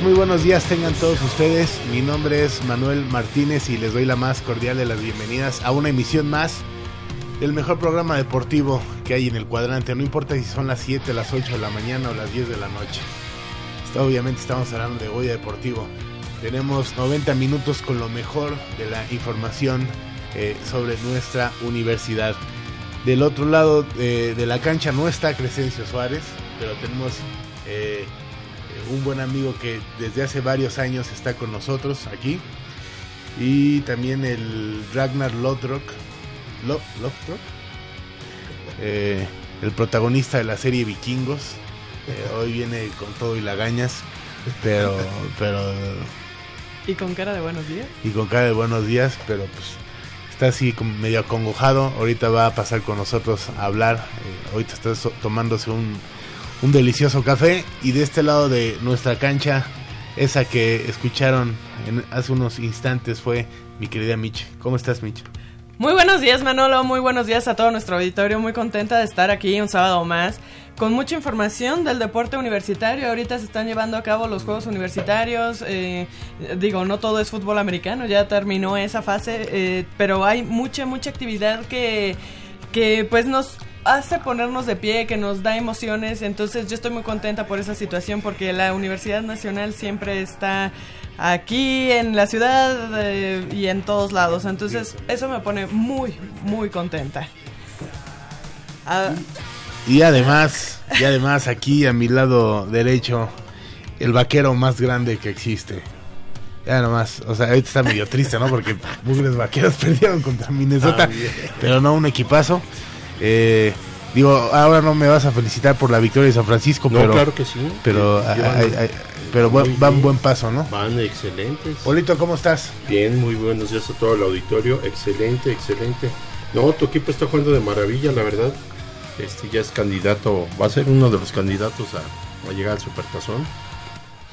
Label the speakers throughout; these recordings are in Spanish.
Speaker 1: Muy buenos días tengan todos ustedes. Mi nombre es Manuel Martínez y les doy la más cordial de las bienvenidas a una emisión más del mejor programa deportivo que hay en el cuadrante. No importa si son las 7, las 8 de la mañana o las 10 de la noche. obviamente estamos hablando de Goya Deportivo. Tenemos 90 minutos con lo mejor de la información eh, sobre nuestra universidad. Del otro lado eh, de la cancha no está Crescencio Suárez, pero tenemos... Eh, un buen amigo que desde hace varios años está con nosotros aquí. Y también el Ragnar Lothrock. Eh, el protagonista de la serie Vikingos. Eh, hoy viene con todo y lagañas. Pero, pero.
Speaker 2: Y con cara de buenos días.
Speaker 1: Y con cara de buenos días, pero pues está así medio acongojado. Ahorita va a pasar con nosotros a hablar. Eh, ahorita está tomándose un, un delicioso café y de este lado de nuestra cancha, esa que escucharon en, hace unos instantes fue mi querida Mitch. ¿Cómo estás, Mitch?
Speaker 2: Muy buenos días, Manolo. Muy buenos días a todo nuestro auditorio. Muy contenta de estar aquí un sábado más con mucha información del deporte universitario. Ahorita se están llevando a cabo los Juegos Universitarios. Eh, digo, no todo es fútbol americano, ya terminó esa fase, eh, pero hay mucha, mucha actividad que, que pues nos hace ponernos de pie, que nos da emociones. Entonces yo estoy muy contenta por esa situación porque la Universidad Nacional siempre está aquí en la ciudad eh, y en todos lados. Entonces eso me pone muy, muy contenta.
Speaker 1: Ah. Y además, y además aquí a mi lado derecho, el vaquero más grande que existe. Ya nomás, o sea, ahorita está medio triste, ¿no? Porque Bugres Vaqueros perdieron contra Minnesota, ah, pero no un equipazo. Eh, digo, ahora no me vas a felicitar por la victoria de San Francisco,
Speaker 3: no,
Speaker 1: pero
Speaker 3: claro que sí.
Speaker 1: Pero, pero van buen paso, ¿no?
Speaker 3: Van excelentes.
Speaker 1: Polito, ¿cómo estás?
Speaker 3: Bien, muy buenos días a todo el auditorio. Excelente, excelente. No, tu equipo está jugando de maravilla, la verdad. Este ya es candidato, va a ser uno de los candidatos a, a llegar al Supertazón.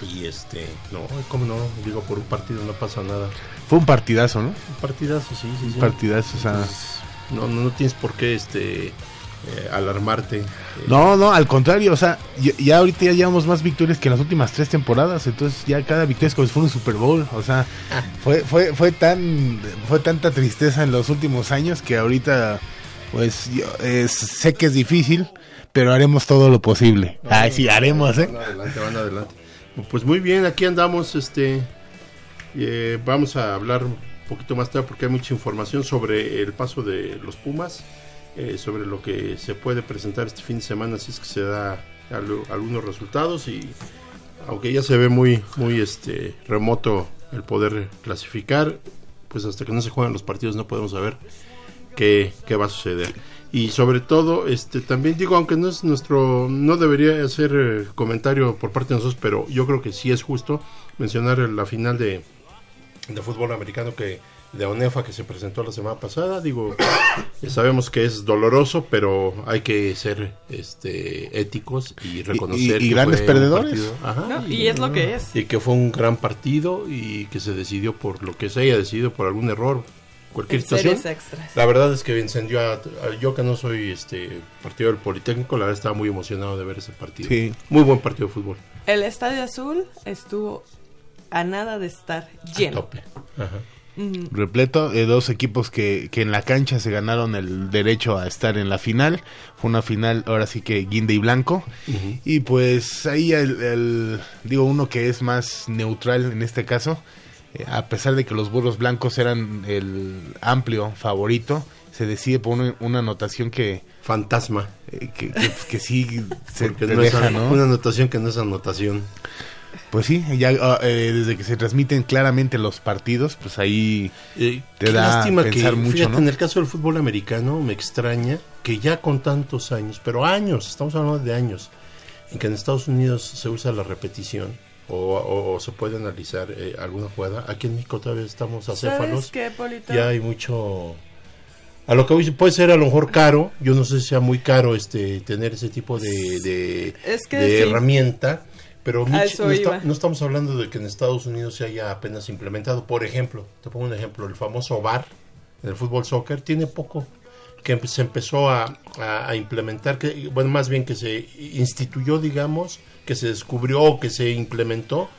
Speaker 3: Y este, no, como no, digo, por un partido no pasa nada.
Speaker 1: Fue un partidazo, ¿no?
Speaker 3: Un partidazo, sí, sí.
Speaker 1: Un partidazo, o sea. Pues,
Speaker 3: no, no, tienes por qué este eh, alarmarte.
Speaker 1: No, no, al contrario, o sea, ya, ahorita ya llevamos más victorias que en las últimas tres temporadas, entonces ya cada victoria es como si fuera un Super Bowl, o sea, ah. fue, fue, fue tan, fue tanta tristeza en los últimos años que ahorita, pues, yo, sé que es difícil, pero haremos todo lo posible. Ay, sí, haremos, ¿eh?
Speaker 3: adelante, van adelante. Pues muy bien, aquí andamos, este, eh, vamos a hablar poquito más tarde porque hay mucha información sobre el paso de los Pumas, eh, sobre lo que se puede presentar este fin de semana si es que se da algunos resultados y aunque ya se ve muy muy este remoto el poder clasificar, pues hasta que no se juegan los partidos no podemos saber qué, qué va a suceder. Y sobre todo, este también digo, aunque no es nuestro, no debería ser eh, comentario por parte de nosotros, pero yo creo que sí es justo mencionar la final de, de fútbol americano que de ONEFA que se presentó la semana pasada. Digo, sabemos que es doloroso, pero hay que ser este éticos y reconocer.
Speaker 1: Y, grandes perdedores.
Speaker 2: y es lo que es.
Speaker 3: Y que fue un gran partido y que se decidió por lo que se haya decidido, por algún error, cualquier situación. La verdad es que encendió a, yo que no soy este partido del Politécnico, la verdad estaba muy emocionado de ver ese partido. Muy buen partido de fútbol.
Speaker 2: El Estadio Azul estuvo a nada de estar lleno.
Speaker 1: Repleto, de dos equipos que, que en la cancha se ganaron el derecho a estar en la final. Fue una final, ahora sí que guinde y blanco. Y pues ahí el, digo, uno que es más neutral en este caso, eh, a pesar de que los burros blancos eran el amplio favorito, se decide por una, anotación que...
Speaker 3: Fantasma.
Speaker 1: Eh, que, que, sí
Speaker 3: se deja, ¿no? Una anotación que no es anotación.
Speaker 1: Pues sí, ya ah, eh, desde que se transmiten claramente los partidos, pues ahí eh, te da pensar mucho,
Speaker 3: En el caso del fútbol americano me extraña que ya con tantos años, pero años, estamos hablando de años, en que en Estados Unidos se usa la repetición o, se puede analizar eh, alguna jugada. Aquí en México todavía estamos acéfalos.
Speaker 2: Qué,
Speaker 3: ya hay mucho a lo que puede ser a lo mejor caro, yo no sé si sea muy caro este tener ese tipo de, de, herramienta, pero no, estamos hablando de que en Estados Unidos se haya apenas implementado. Por ejemplo, te pongo un ejemplo, el famoso VAR en el fútbol soccer tiene poco que se empezó a, a, implementar, que, bueno, más bien que se instituyó, digamos, que se descubrió, que se implementó.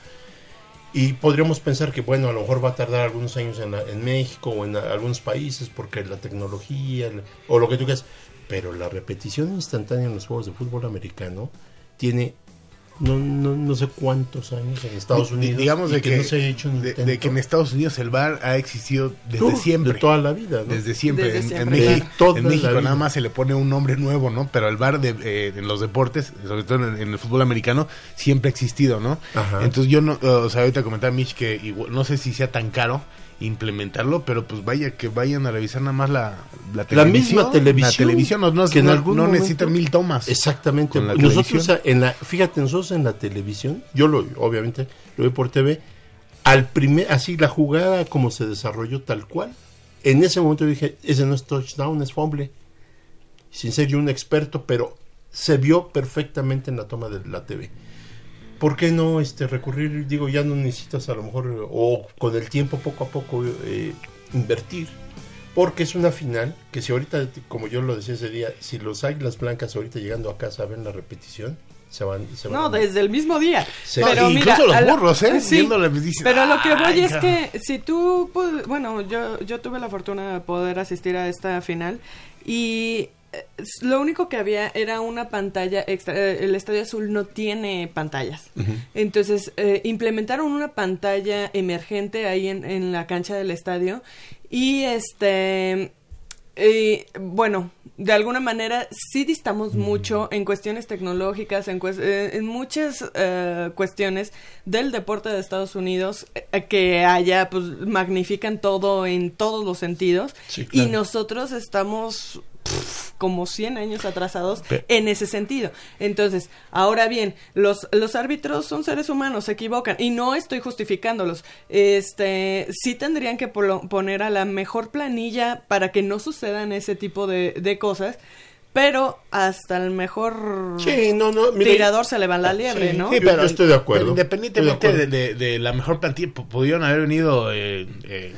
Speaker 3: Y podríamos pensar que, bueno, a lo mejor va a tardar algunos años en, en México o en algunos países porque la tecnología o lo que tú quieras. Pero la repetición instantánea en los juegos de fútbol americano tiene no, no, no sé cuántos años en Estados Unidos.
Speaker 1: Digamos de que, no se ha hecho de, que en Estados Unidos el bar ha existido desde siempre.
Speaker 3: De toda la vida,
Speaker 1: Desde siempre. en, México, en México nada más se le pone un nombre nuevo, ¿no? Pero el bar de, eh, en los deportes, sobre todo en, el fútbol americano, siempre ha existido, ¿no? Entonces yo no, o sea, ahorita comentaba Mitch que no sé si sea tan caro implementarlo, pero pues vaya que vayan a revisar nada más la,
Speaker 3: la televisión. La misma televisión.
Speaker 1: La televisión no, que no, necesita mil tomas.
Speaker 3: Exactamente. nosotros en la, fíjate, nosotros en la televisión, yo lo obviamente lo veo por TV, al primer, así la jugada como se desarrolló tal cual, en ese momento dije, ese no es touchdown, es fumble. Sin ser yo un experto, pero se vio perfectamente en la toma de la TV. ¿Por qué no este recurrir? Digo, ya no necesitas a lo mejor, o con el tiempo poco a poco eh, invertir, porque es una final que si ahorita, como yo lo decía ese día, si los Águilas Blancas ahorita llegando a casa ven la repetición, se van, se van
Speaker 2: no, desde el mismo día.
Speaker 1: Pero incluso los burros, ¿eh?
Speaker 2: Sí, pero lo que voy es que si tú, bueno, yo, yo tuve la fortuna de poder asistir a esta final y lo único que había era una pantalla extra. Eh, el Estadio Azul no tiene pantallas. Entonces, eh, implementaron una pantalla emergente ahí en, en la cancha del estadio. Y este. bueno, de alguna manera sí distamos mucho en cuestiones tecnológicas, en, eh, en muchas cuestiones del deporte de Estados Unidos que allá pues magnifican todo en todos los sentidos y nosotros estamos como 100 años atrasados en ese sentido. Entonces, ahora bien, los, los árbitros son seres humanos, se equivocan y no estoy justificándolos. Este, sí tendrían que poner a la mejor planilla para que no sucedan ese tipo de, de cosas pero hasta el mejor tirador se le va la liebre, ¿no?
Speaker 3: Sí, pero yo estoy de acuerdo.
Speaker 1: Independientemente de, la mejor plantilla, pudieron haber venido eh, eh,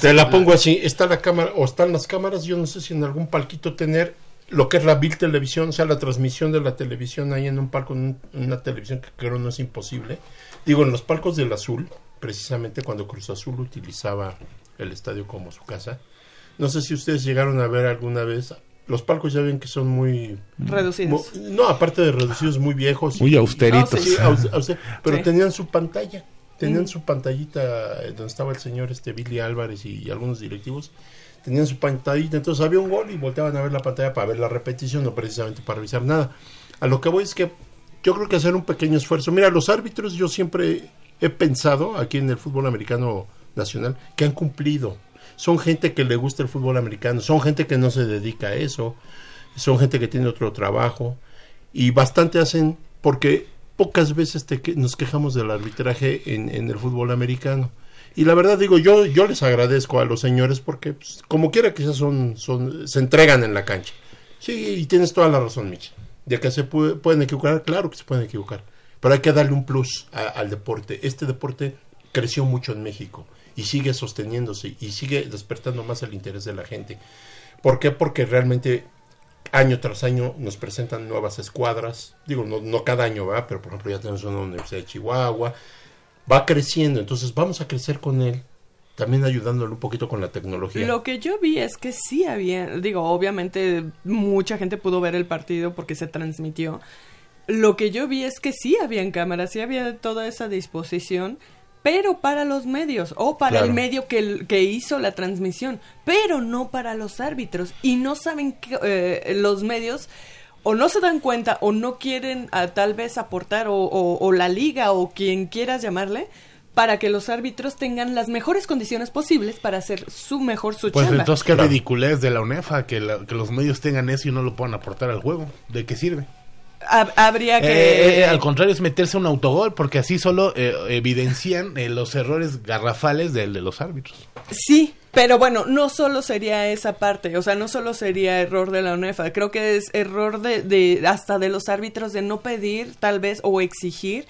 Speaker 3: te la pongo así, está la cámara o están las cámaras, yo no sé si en algún palquito tener lo que es la Bill Televisión, o sea, la transmisión de la televisión ahí en un palco, en una televisión que creo no es imposible. Digo, en los palcos del Azul, precisamente cuando Cruz Azul utilizaba el estadio como su casa. No sé si ustedes llegaron a ver alguna vez los palcos ya ven que son muy
Speaker 2: reducidos.
Speaker 3: no, aparte de reducidos, muy viejos.
Speaker 1: Muy austeritos.
Speaker 3: pero tenían su pantalla tenían su pantallita eh, donde estaba el señor este Billy Álvarez y, algunos directivos tenían su pantallita entonces había un gol y volteaban a ver la pantalla para ver la repetición no precisamente para revisar nada. A lo que voy es que yo creo que hacer un pequeño esfuerzo. Mira los árbitros yo siempre he pensado aquí en el fútbol americano nacional que han cumplido. Son gente que le gusta el fútbol americano son gente que no se dedica a eso son gente que tiene otro trabajo y bastante hacen porque pocas veces te nos quejamos del arbitraje en, el fútbol americano. Y la verdad digo, yo, yo les agradezco a los señores porque pues, como quiera que son, se entregan en la cancha. Sí, y tienes toda la razón, Mitch. De que se pueden equivocar, claro que se pueden equivocar. Pero hay que darle un plus al deporte. Este deporte creció mucho en México y sigue sosteniéndose y sigue despertando más el interés de la gente. ¿Por qué? Porque realmente año tras año nos presentan nuevas escuadras, digo, no, no cada año va, pero por ejemplo ya tenemos una Universidad de Chihuahua, va creciendo, entonces vamos a crecer con él, también ayudándole un poquito con la tecnología.
Speaker 2: Lo que yo vi es que sí había, digo, obviamente mucha gente pudo ver el partido porque se transmitió. Lo que yo vi es que sí habían cámaras, sí había toda esa disposición pero para los medios o para el medio que, que, hizo la transmisión, pero no para los árbitros. Y no saben que eh, los medios o no se dan cuenta o no quieren ah, tal vez aportar o, la liga o quien quieras llamarle para que los árbitros tengan las mejores condiciones posibles para hacer su mejor su
Speaker 1: pues entonces qué ridiculez de la UNEFA que, que los medios tengan eso y no lo puedan aportar al juego. ¿De qué sirve?
Speaker 2: Habría que...
Speaker 1: Eh, eh, al contrario, es meterse un autogol, porque así solo eh, evidencian los errores garrafales de, de los árbitros.
Speaker 2: Sí, pero bueno, no solo sería esa parte, o sea, no solo sería error de la UNEFA, creo que es error de, de hasta de los árbitros de no pedir, tal vez, o exigir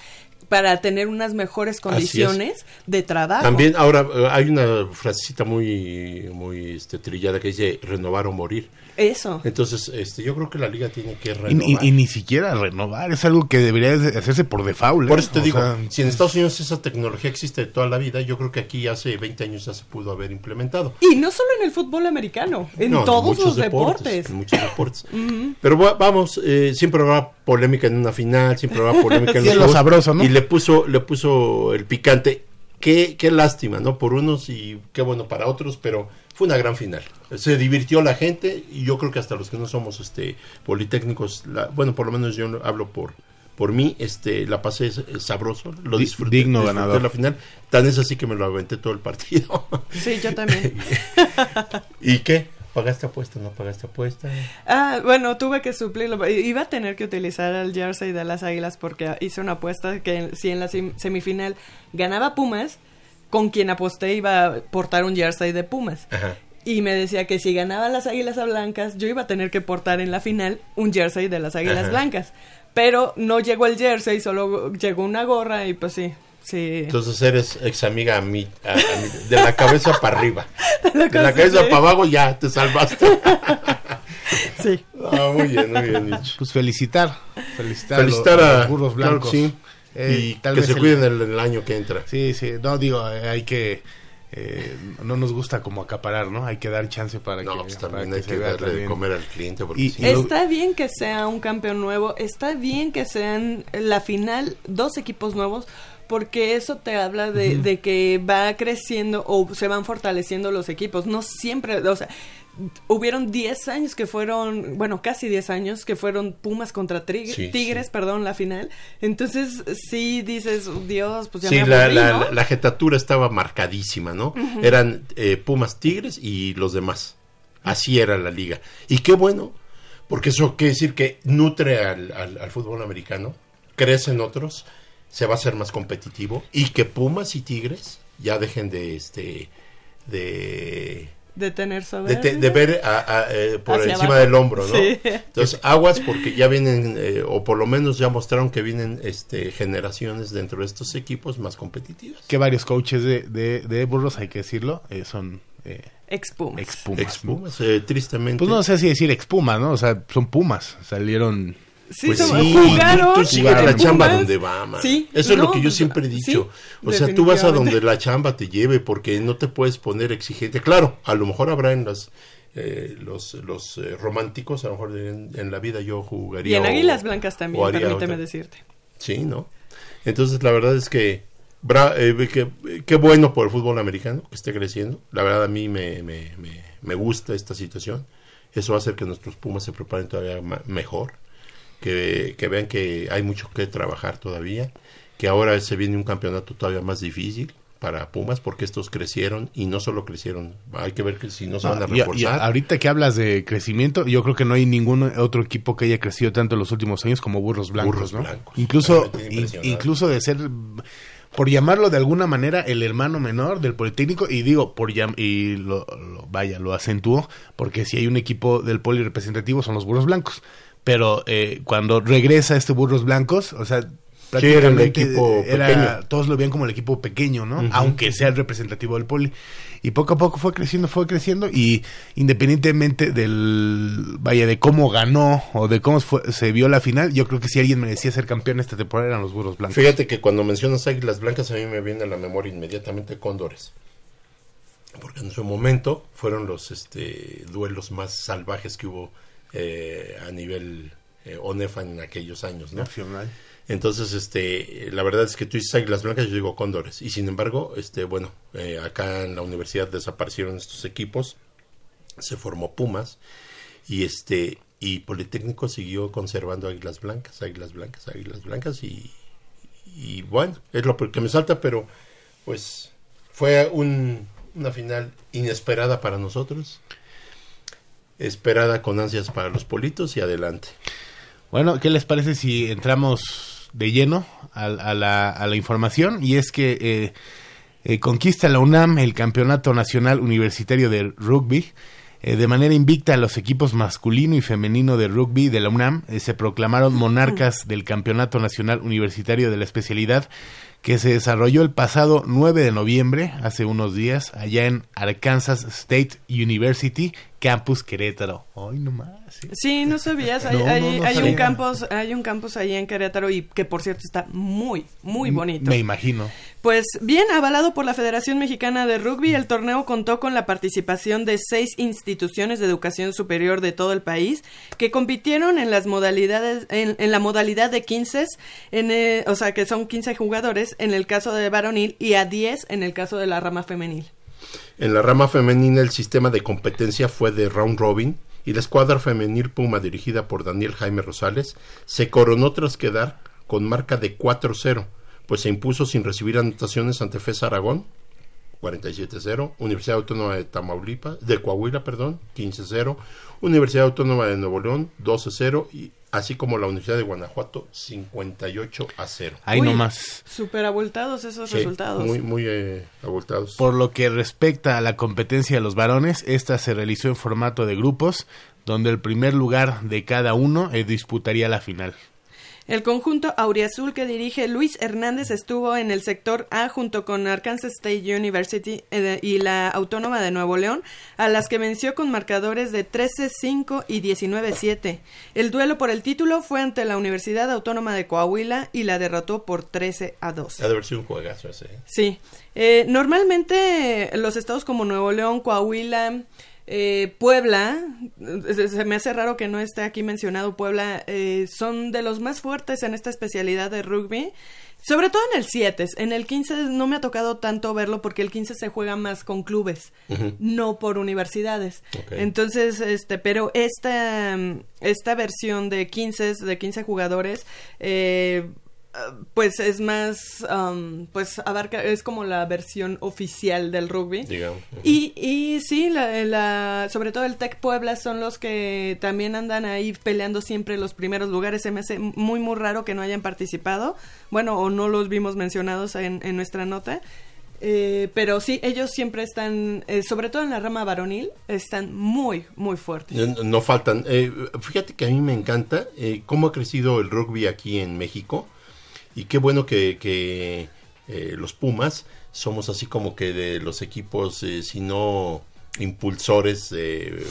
Speaker 2: para tener unas mejores condiciones de trabajo.
Speaker 3: También ahora hay una frasecita muy muy este, trillada que dice renovar o morir
Speaker 2: Eso.
Speaker 3: Entonces, este, yo creo que la liga tiene que renovar.
Speaker 1: y- y ni siquiera renovar, es algo que debería de hacerse por default. ¿eh?
Speaker 3: Por eso te
Speaker 1: O
Speaker 3: digo,
Speaker 1: sea,
Speaker 3: si en Estados Unidos esa tecnología existe de toda la vida, yo creo que aquí hace 20 años ya se pudo haber implementado.
Speaker 2: Y no solo en el fútbol americano, en
Speaker 3: No,
Speaker 2: todos
Speaker 3: muchos
Speaker 2: los deportes.
Speaker 3: En muchos deportes. Pero va- vamos, eh, siempre habrá polémica en una final, siempre habrá polémica en
Speaker 1: Sí,
Speaker 3: los
Speaker 1: es lo
Speaker 3: juegos.
Speaker 1: sabroso, ¿no?
Speaker 3: Y le puso, le puso el picante. Qué, qué lástima, ¿no? Por unos y qué bueno para otros, pero fue una gran final. Se divirtió la gente y yo creo que hasta los que no somos este politécnicos, la- bueno, por lo menos yo no hablo por por mí, este, la pasé eh, sabroso, lo
Speaker 1: Di-
Speaker 3: disfruté,
Speaker 1: digno
Speaker 3: disfruté
Speaker 1: ganador.
Speaker 3: la final. Tan es así que me lo aventé todo el partido.
Speaker 2: Sí, yo también.
Speaker 3: ¿Y qué? ¿Pagaste apuesta? ¿No pagaste apuesta?
Speaker 2: Ah, bueno, tuve que suplirlo. Iba a tener que utilizar el jersey de las Águilas porque hice una apuesta que si en la sem- semifinal ganaba Pumas, con quien aposté iba a portar un jersey de Pumas.
Speaker 3: Ajá.
Speaker 2: Y me decía que si ganaban las Águilas Blancas, yo iba a tener que portar en la final un jersey de las Águilas
Speaker 3: Ajá.
Speaker 2: Blancas. Pero no llegó el jersey, solo llegó una gorra y pues sí, sí.
Speaker 3: Entonces eres ex amiga a mí, a- a mí, de la cabeza para arriba.
Speaker 2: La
Speaker 3: De la cabeza
Speaker 2: sí.
Speaker 3: para abajo ya te salvaste.
Speaker 2: Sí.
Speaker 3: Ah, muy bien, muy bien dicho.
Speaker 1: Pues felicitar, felicitar,
Speaker 3: Felicitar
Speaker 1: a,
Speaker 3: a
Speaker 1: los burros
Speaker 3: claro
Speaker 1: blancos.
Speaker 3: que sí.
Speaker 1: Eh,
Speaker 3: y
Speaker 1: tal
Speaker 3: que
Speaker 1: vez
Speaker 3: se
Speaker 1: el-
Speaker 3: cuiden el, el año que entra.
Speaker 1: Sí, sí, no digo, eh, hay que, eh, no nos gusta como acaparar, ¿no? Hay que dar chance para
Speaker 3: No,
Speaker 1: que,
Speaker 3: pues
Speaker 1: para
Speaker 3: también hay
Speaker 1: se
Speaker 3: que darle de comer al cliente porque
Speaker 1: Y-
Speaker 3: si
Speaker 1: y
Speaker 3: no-
Speaker 2: Está bien que sea un campeón nuevo, está bien que sean la final dos equipos nuevos, porque eso te habla de, de que va creciendo o se van fortaleciendo los equipos. No siempre, o sea, hubieron 10 años que fueron, bueno, casi 10 años que fueron Pumas contra
Speaker 3: Sí,
Speaker 2: Tigres,
Speaker 3: sí.
Speaker 2: perdón, la final. Entonces, sí dices, Dios, pues ya
Speaker 3: Sí,
Speaker 2: me aburrí,
Speaker 3: la,
Speaker 2: ¿no?
Speaker 3: la- la jetatura estaba marcadísima, ¿no? Eran eh, Pumas Tigres y los demás. Así era la liga. Y qué bueno, porque eso quiere decir que nutre al, al- al fútbol americano, crecen otros, se va a hacer más competitivo y que Pumas y Tigres ya dejen de este de
Speaker 2: de tener
Speaker 3: de, te- de ver a- a, eh, por
Speaker 2: Hacia
Speaker 3: encima
Speaker 2: abajo.
Speaker 3: del hombro, ¿no?
Speaker 2: Sí.
Speaker 3: Entonces, aguas porque ya vienen, eh, o por lo menos ya mostraron que vienen este, generaciones dentro de estos equipos más competitivas.
Speaker 1: Que varios coaches de, de, de burros, hay que decirlo, eh, son eh,
Speaker 2: Ex Pumas.
Speaker 1: expumas.
Speaker 3: Expumas, eh, tristemente.
Speaker 1: Pues no sé si decir expumas, ¿no? O sea, son pumas, salieron...
Speaker 2: Sí,
Speaker 3: Pues sí,
Speaker 2: jugaron.
Speaker 3: tú, tú sigues
Speaker 1: jugaron
Speaker 3: la chamba
Speaker 2: Pumas.
Speaker 3: donde va, man.
Speaker 2: Sí,
Speaker 3: Eso es
Speaker 2: no,
Speaker 3: lo que yo siempre he
Speaker 2: sí,
Speaker 3: dicho. o sea, tú vas a donde la chamba te lleve porque no te puedes poner exigente. Claro, a lo mejor habrá en las, eh, los, los eh, románticos, a lo mejor en, en la vida yo jugaría.
Speaker 2: Y en Águilas Blancas también,
Speaker 3: haría
Speaker 2: permíteme
Speaker 3: otra.
Speaker 2: decirte.
Speaker 3: Sí, ¿no? Entonces, la verdad es que bra- eh, que- eh, qué bueno por el fútbol americano que esté creciendo. La verdad, a mí me, me, me, me gusta esta situación. Eso va a hacer que nuestros Pumas se preparen todavía mejor. Que, que vean que hay mucho que trabajar todavía. Que ahora se viene un campeonato todavía más difícil para Pumas porque estos crecieron y no solo crecieron. Hay que ver que si no se van a
Speaker 1: No, y- y
Speaker 3: reforzar.
Speaker 1: ahorita que hablas de crecimiento, yo creo que no hay ningún otro equipo que haya crecido tanto en los últimos años como Burros Blancos,
Speaker 3: Burros
Speaker 1: ¿no?
Speaker 3: Blancos.
Speaker 1: Incluso, in- incluso de ser, por llamarlo de alguna manera, el hermano menor del Politécnico, y digo, por llam- y lo, lo- vaya, lo acentúo, porque si hay un equipo del Poli representativo son los Burros Blancos. Pero eh, cuando regresa este Burros Blancos, o sea,
Speaker 3: Sí, era el
Speaker 1: prácticamente era- todos lo veían como el equipo pequeño, ¿no? Aunque sea el representativo del Poli. Y poco a poco fue creciendo, fue creciendo y independientemente del, vaya, de cómo ganó o de cómo fue- se vio la final, yo creo que si alguien merecía ser campeón esta temporada eran los Burros Blancos.
Speaker 3: Fíjate que cuando mencionas Águilas Blancas a mí me viene a la memoria inmediatamente Cóndores. Porque en su momento fueron los este, duelos más salvajes que hubo eh, a nivel eh, ONEFA en aquellos años, ¿no?
Speaker 1: Nacional.
Speaker 3: Entonces, este, la verdad es que tú dices Águilas Blancas, yo digo Cóndores. Y sin embargo, este, bueno, eh, acá en la universidad desaparecieron estos equipos, se formó Pumas y este y Politécnico siguió conservando Águilas Blancas, Águilas Blancas, Águilas Blancas y, y bueno, es lo que me salta, pero pues fue un- una final inesperada para nosotros, esperada con ansias para los politos y adelante.
Speaker 1: Bueno, ¿qué les parece si entramos de lleno a, a la, a la información? Y es que eh, eh, conquista la UNAM el Campeonato Nacional Universitario de Rugby. Eh, de manera invicta, los equipos masculino y femenino de rugby de la UNAM eh, se proclamaron monarcas del Campeonato Nacional Universitario de la especialidad que se desarrolló el pasado 9 de noviembre, hace unos días, allá en Arkansas State University, Campus Querétaro. Ay, no más.
Speaker 2: Sí, no sabías. Hay,
Speaker 1: No, no,
Speaker 2: hay-
Speaker 1: no
Speaker 2: hay
Speaker 1: sabía.
Speaker 2: un campus, hay un campus ahí en Querétaro y que por cierto está muy, muy bonito.
Speaker 1: Me imagino.
Speaker 2: Pues bien, avalado por la Federación Mexicana de Rugby, el torneo contó con la participación de seis instituciones de educación superior de todo el país que compitieron en las modalidades, en, en la modalidad de 15, en, eh, o sea que son 15 jugadores en el caso de varonil y a 10 en el caso de la rama femenil.
Speaker 3: En la rama femenina el sistema de competencia fue de round robin y la escuadra femenil Puma dirigida por Daniel Jaime Rosales se coronó tras quedar con marca de 4-0, pues se impuso sin recibir anotaciones ante FES Aragón 47-0, Universidad Autónoma de Tamaulipas, de Coahuila, perdón, 15-0, Universidad Autónoma de Nuevo León 12-0 y así como la Universidad de Guanajuato 58 a 0.
Speaker 1: Ahí nomás.
Speaker 2: Súper abultados esos
Speaker 3: Sí,
Speaker 2: resultados.
Speaker 3: Muy, muy eh, abultados.
Speaker 1: Por lo que respecta a la competencia de los varones, esta se realizó en formato de grupos, donde el primer lugar de cada uno eh, disputaría la final.
Speaker 2: El conjunto auriazul que dirige Luis Hernández estuvo en el sector A junto con Arkansas State University eh, y la Autónoma de Nuevo León, a las que venció con marcadores de 13-5 y 19-7. El duelo por el título fue ante la Universidad Autónoma de Coahuila y la derrotó por 13 a 2.
Speaker 3: Ha de haber sido un juegazo ese. ¿eh?
Speaker 2: Sí. Eh, normalmente los estados como Nuevo León, Coahuila, eh, Puebla, eh, se me hace raro que no esté aquí mencionado Puebla, eh, son de los más fuertes en esta especialidad de rugby. Sobre todo en el 7, en el 15 no me ha tocado tanto verlo porque el 15 se juega más con clubes, no por universidades. Entonces, este, pero esta, esta versión de 15, de 15 jugadores, eh, pues es más, um, pues abarca, es como la versión oficial del rugby.
Speaker 3: digamos.
Speaker 2: Y, y sí, la, la- sobre todo el Tec Puebla son los que también andan ahí peleando siempre los primeros lugares. Se me hace muy, muy raro que no hayan participado. Bueno, o no los vimos mencionados en, en nuestra nota. Eh, pero sí, ellos siempre están, eh, sobre todo en la rama varonil, están muy, muy fuertes.
Speaker 3: No, no faltan. Eh, fíjate que a mí me encanta eh, cómo ha crecido el rugby aquí en México. Y qué bueno que, que, eh, los Pumas somos así como que de los equipos, eh, si no impulsores eh,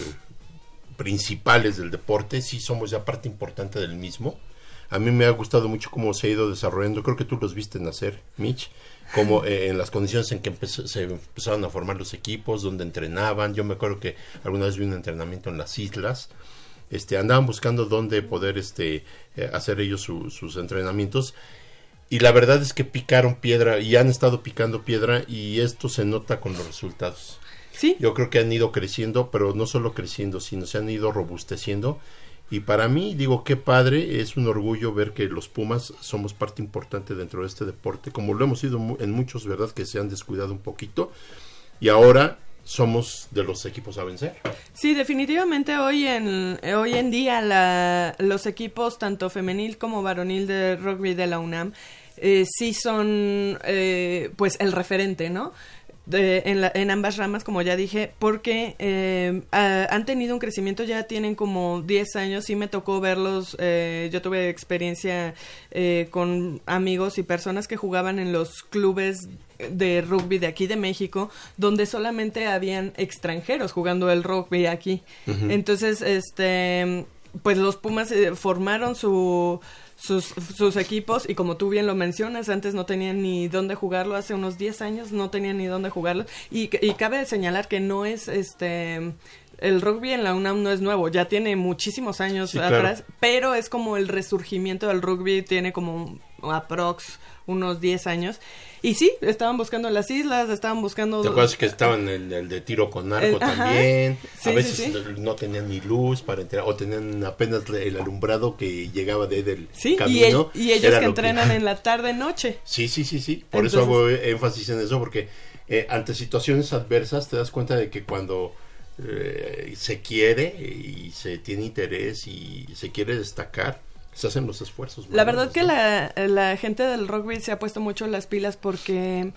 Speaker 3: principales del deporte, sí somos ya parte importante del mismo. A mí me ha gustado mucho cómo se ha ido desarrollando. Creo que tú los viste nacer, Mitch. Como eh, en las condiciones en que empezó- se empezaron a formar los equipos, donde entrenaban. Yo me acuerdo que alguna vez vi un entrenamiento en las islas. Este, andaban buscando dónde poder este, eh, hacer ellos su- sus entrenamientos. Y la verdad es que picaron piedra y han estado picando piedra y esto se nota con los resultados.
Speaker 2: Sí,
Speaker 3: Yo creo que han ido creciendo, pero no solo creciendo, sino se han ido robusteciendo. Y para mí, digo, qué padre, es un orgullo ver que los Pumas somos parte importante dentro de este deporte, como lo hemos sido en muchos, ¿verdad? Que se han descuidado un poquito. Y ahora somos de los equipos a vencer.
Speaker 2: Sí, definitivamente hoy en, hoy en día la- los equipos tanto femenil como varonil de rugby de la UNAM eh, sí son eh, pues el referente, ¿no? De- en, la- en ambas ramas, como ya dije, porque eh, han tenido un crecimiento, ya tienen como 10 años, sí me tocó verlos, eh, yo tuve experiencia eh, con amigos y personas que jugaban en los clubes de rugby de aquí de México, donde solamente habían extranjeros jugando el rugby aquí. Entonces, este, pues los Pumas eh, formaron su sus, sus equipos y como tú bien lo mencionas, antes no tenían ni dónde jugarlo, hace unos 10 años no tenían ni dónde jugarlo y, y cabe señalar que no es este el rugby en la UNAM no es nuevo, ya tiene muchísimos años
Speaker 3: Sí, claro.
Speaker 2: atrás, pero es como el resurgimiento del rugby, tiene como aprox unos 10 años. Y sí, estaban buscando las islas, estaban buscando...
Speaker 3: ¿Te acuerdas que estaban en el de tiro con arco
Speaker 2: El-
Speaker 3: también?
Speaker 2: Sí,
Speaker 3: a veces
Speaker 2: sí.
Speaker 3: no tenían ni luz para entrar, o tenían apenas el alumbrado que llegaba de del
Speaker 2: Sí, y,
Speaker 3: camino.
Speaker 2: el- y ellos que entrenan en la tarde-noche.
Speaker 3: Sí, sí, sí, sí. Por eso hago énfasis en eso, porque eh, ante situaciones adversas te das cuenta de que cuando eh, se quiere y se tiene interés y se quiere destacar, se hacen los esfuerzos.
Speaker 2: La verdad que
Speaker 3: ¿no?
Speaker 2: la, la gente del rugby se ha puesto mucho las pilas porque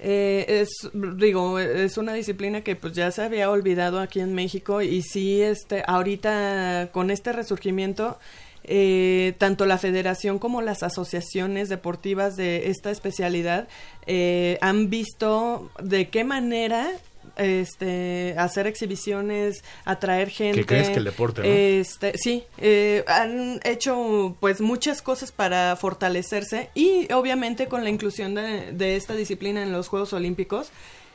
Speaker 2: eh, es, digo, es una disciplina que pues ya se había olvidado aquí en México y sí, este, ahorita con este resurgimiento eh, tanto la federación como las asociaciones deportivas de esta especialidad eh, han visto de qué manera este hacer exhibiciones atraer gente
Speaker 1: ¿Qué crees que el deporte, no?
Speaker 2: este sí eh, han hecho pues muchas cosas para fortalecerse y obviamente con la inclusión de, de esta disciplina en los Juegos Olímpicos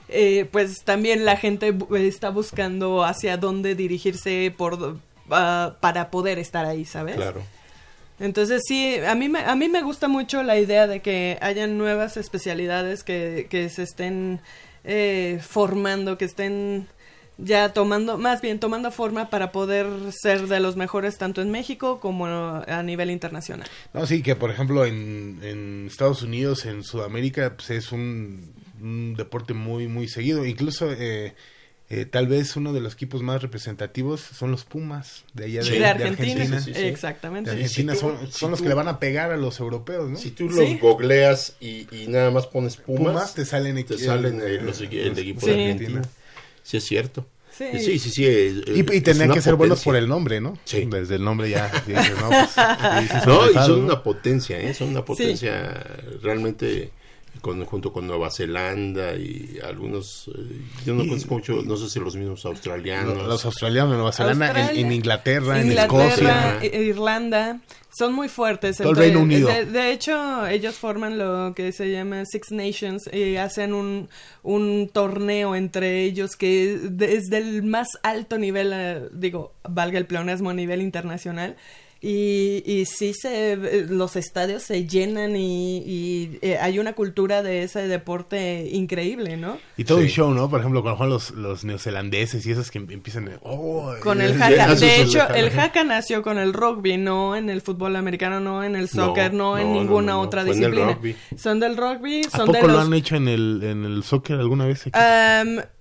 Speaker 2: eh, pues también la gente está buscando hacia dónde dirigirse por ah, para poder estar ahí sabes
Speaker 3: Claro.
Speaker 2: entonces sí, a mí me, a mí me gusta mucho la idea de que hayan nuevas especialidades que, que se estén eh, formando, que estén ya tomando, más bien tomando forma para poder ser de los mejores tanto en México como a nivel internacional.
Speaker 1: No, sí, que por ejemplo en, en Estados Unidos, en Sudamérica, pues es un, deporte muy, muy seguido. Incluso eh, eh, tal vez uno de los equipos más representativos son los Pumas de allá de,
Speaker 3: Sí.
Speaker 2: de
Speaker 1: de
Speaker 2: Argentina,
Speaker 1: Argentina.
Speaker 3: sí, sí.
Speaker 2: exactamente.
Speaker 1: De Argentina
Speaker 3: si tú-
Speaker 1: son,
Speaker 3: si
Speaker 1: son los
Speaker 3: tú-
Speaker 1: que le van a pegar a los europeos, ¿no?
Speaker 3: Si tú
Speaker 2: Sí.
Speaker 3: los googleas y, y nada más pones Pumas,
Speaker 1: Pumas, te salen,
Speaker 3: te salen
Speaker 1: eh,
Speaker 3: eh, los, el equipo
Speaker 2: Sí.
Speaker 3: de Argentina. Sí, es cierto.
Speaker 2: Sí.
Speaker 3: Sí, sí, sí. eh,
Speaker 1: Y, y tenían que ser buenos por el nombre, ¿no?
Speaker 3: Sí.
Speaker 1: Desde el nombre ya. dices, no, pues,
Speaker 3: No, y son
Speaker 1: ¿no?
Speaker 3: una potencia, ¿eh? Son una potencia realmente con, junto con Nueva Zelanda y algunos, eh, yo no conozco mucho, no sé si los mismos australianos.
Speaker 1: Los, los australianos, Nueva Zelanda, en,
Speaker 2: Australia,
Speaker 1: en Inglaterra, en
Speaker 2: Inglaterra,
Speaker 1: Escocia.
Speaker 2: I- Irlanda, son muy fuertes.
Speaker 1: Todo el Reino Unido.
Speaker 2: De, de hecho, ellos forman lo que se llama Six Nations y hacen un, un torneo entre ellos que es del más alto nivel, eh, digo, valga el pleonasmo, a nivel internacional. Y, y sí, se, los estadios se llenan y, y, eh, hay una cultura de ese deporte increíble, ¿no?
Speaker 1: Y todo
Speaker 3: Sí.
Speaker 1: un show, ¿no? Por ejemplo, cuando juegan los, los neozelandeses y esos que em- empiezan de, oh,
Speaker 2: Con el
Speaker 1: eh,
Speaker 2: haka.
Speaker 3: eso
Speaker 2: De
Speaker 3: el
Speaker 2: hecho,
Speaker 3: haka.
Speaker 2: el haka nació con el rugby, no en el fútbol americano, no en el soccer, no, en
Speaker 3: no,
Speaker 2: ninguna
Speaker 3: no, no.
Speaker 2: otra
Speaker 3: el
Speaker 2: disciplina.
Speaker 3: rugby.
Speaker 2: Son del rugby,
Speaker 1: ¿A
Speaker 2: son
Speaker 1: poco
Speaker 2: de
Speaker 1: lo
Speaker 2: los...
Speaker 1: han hecho en el, en el soccer alguna vez? aquí?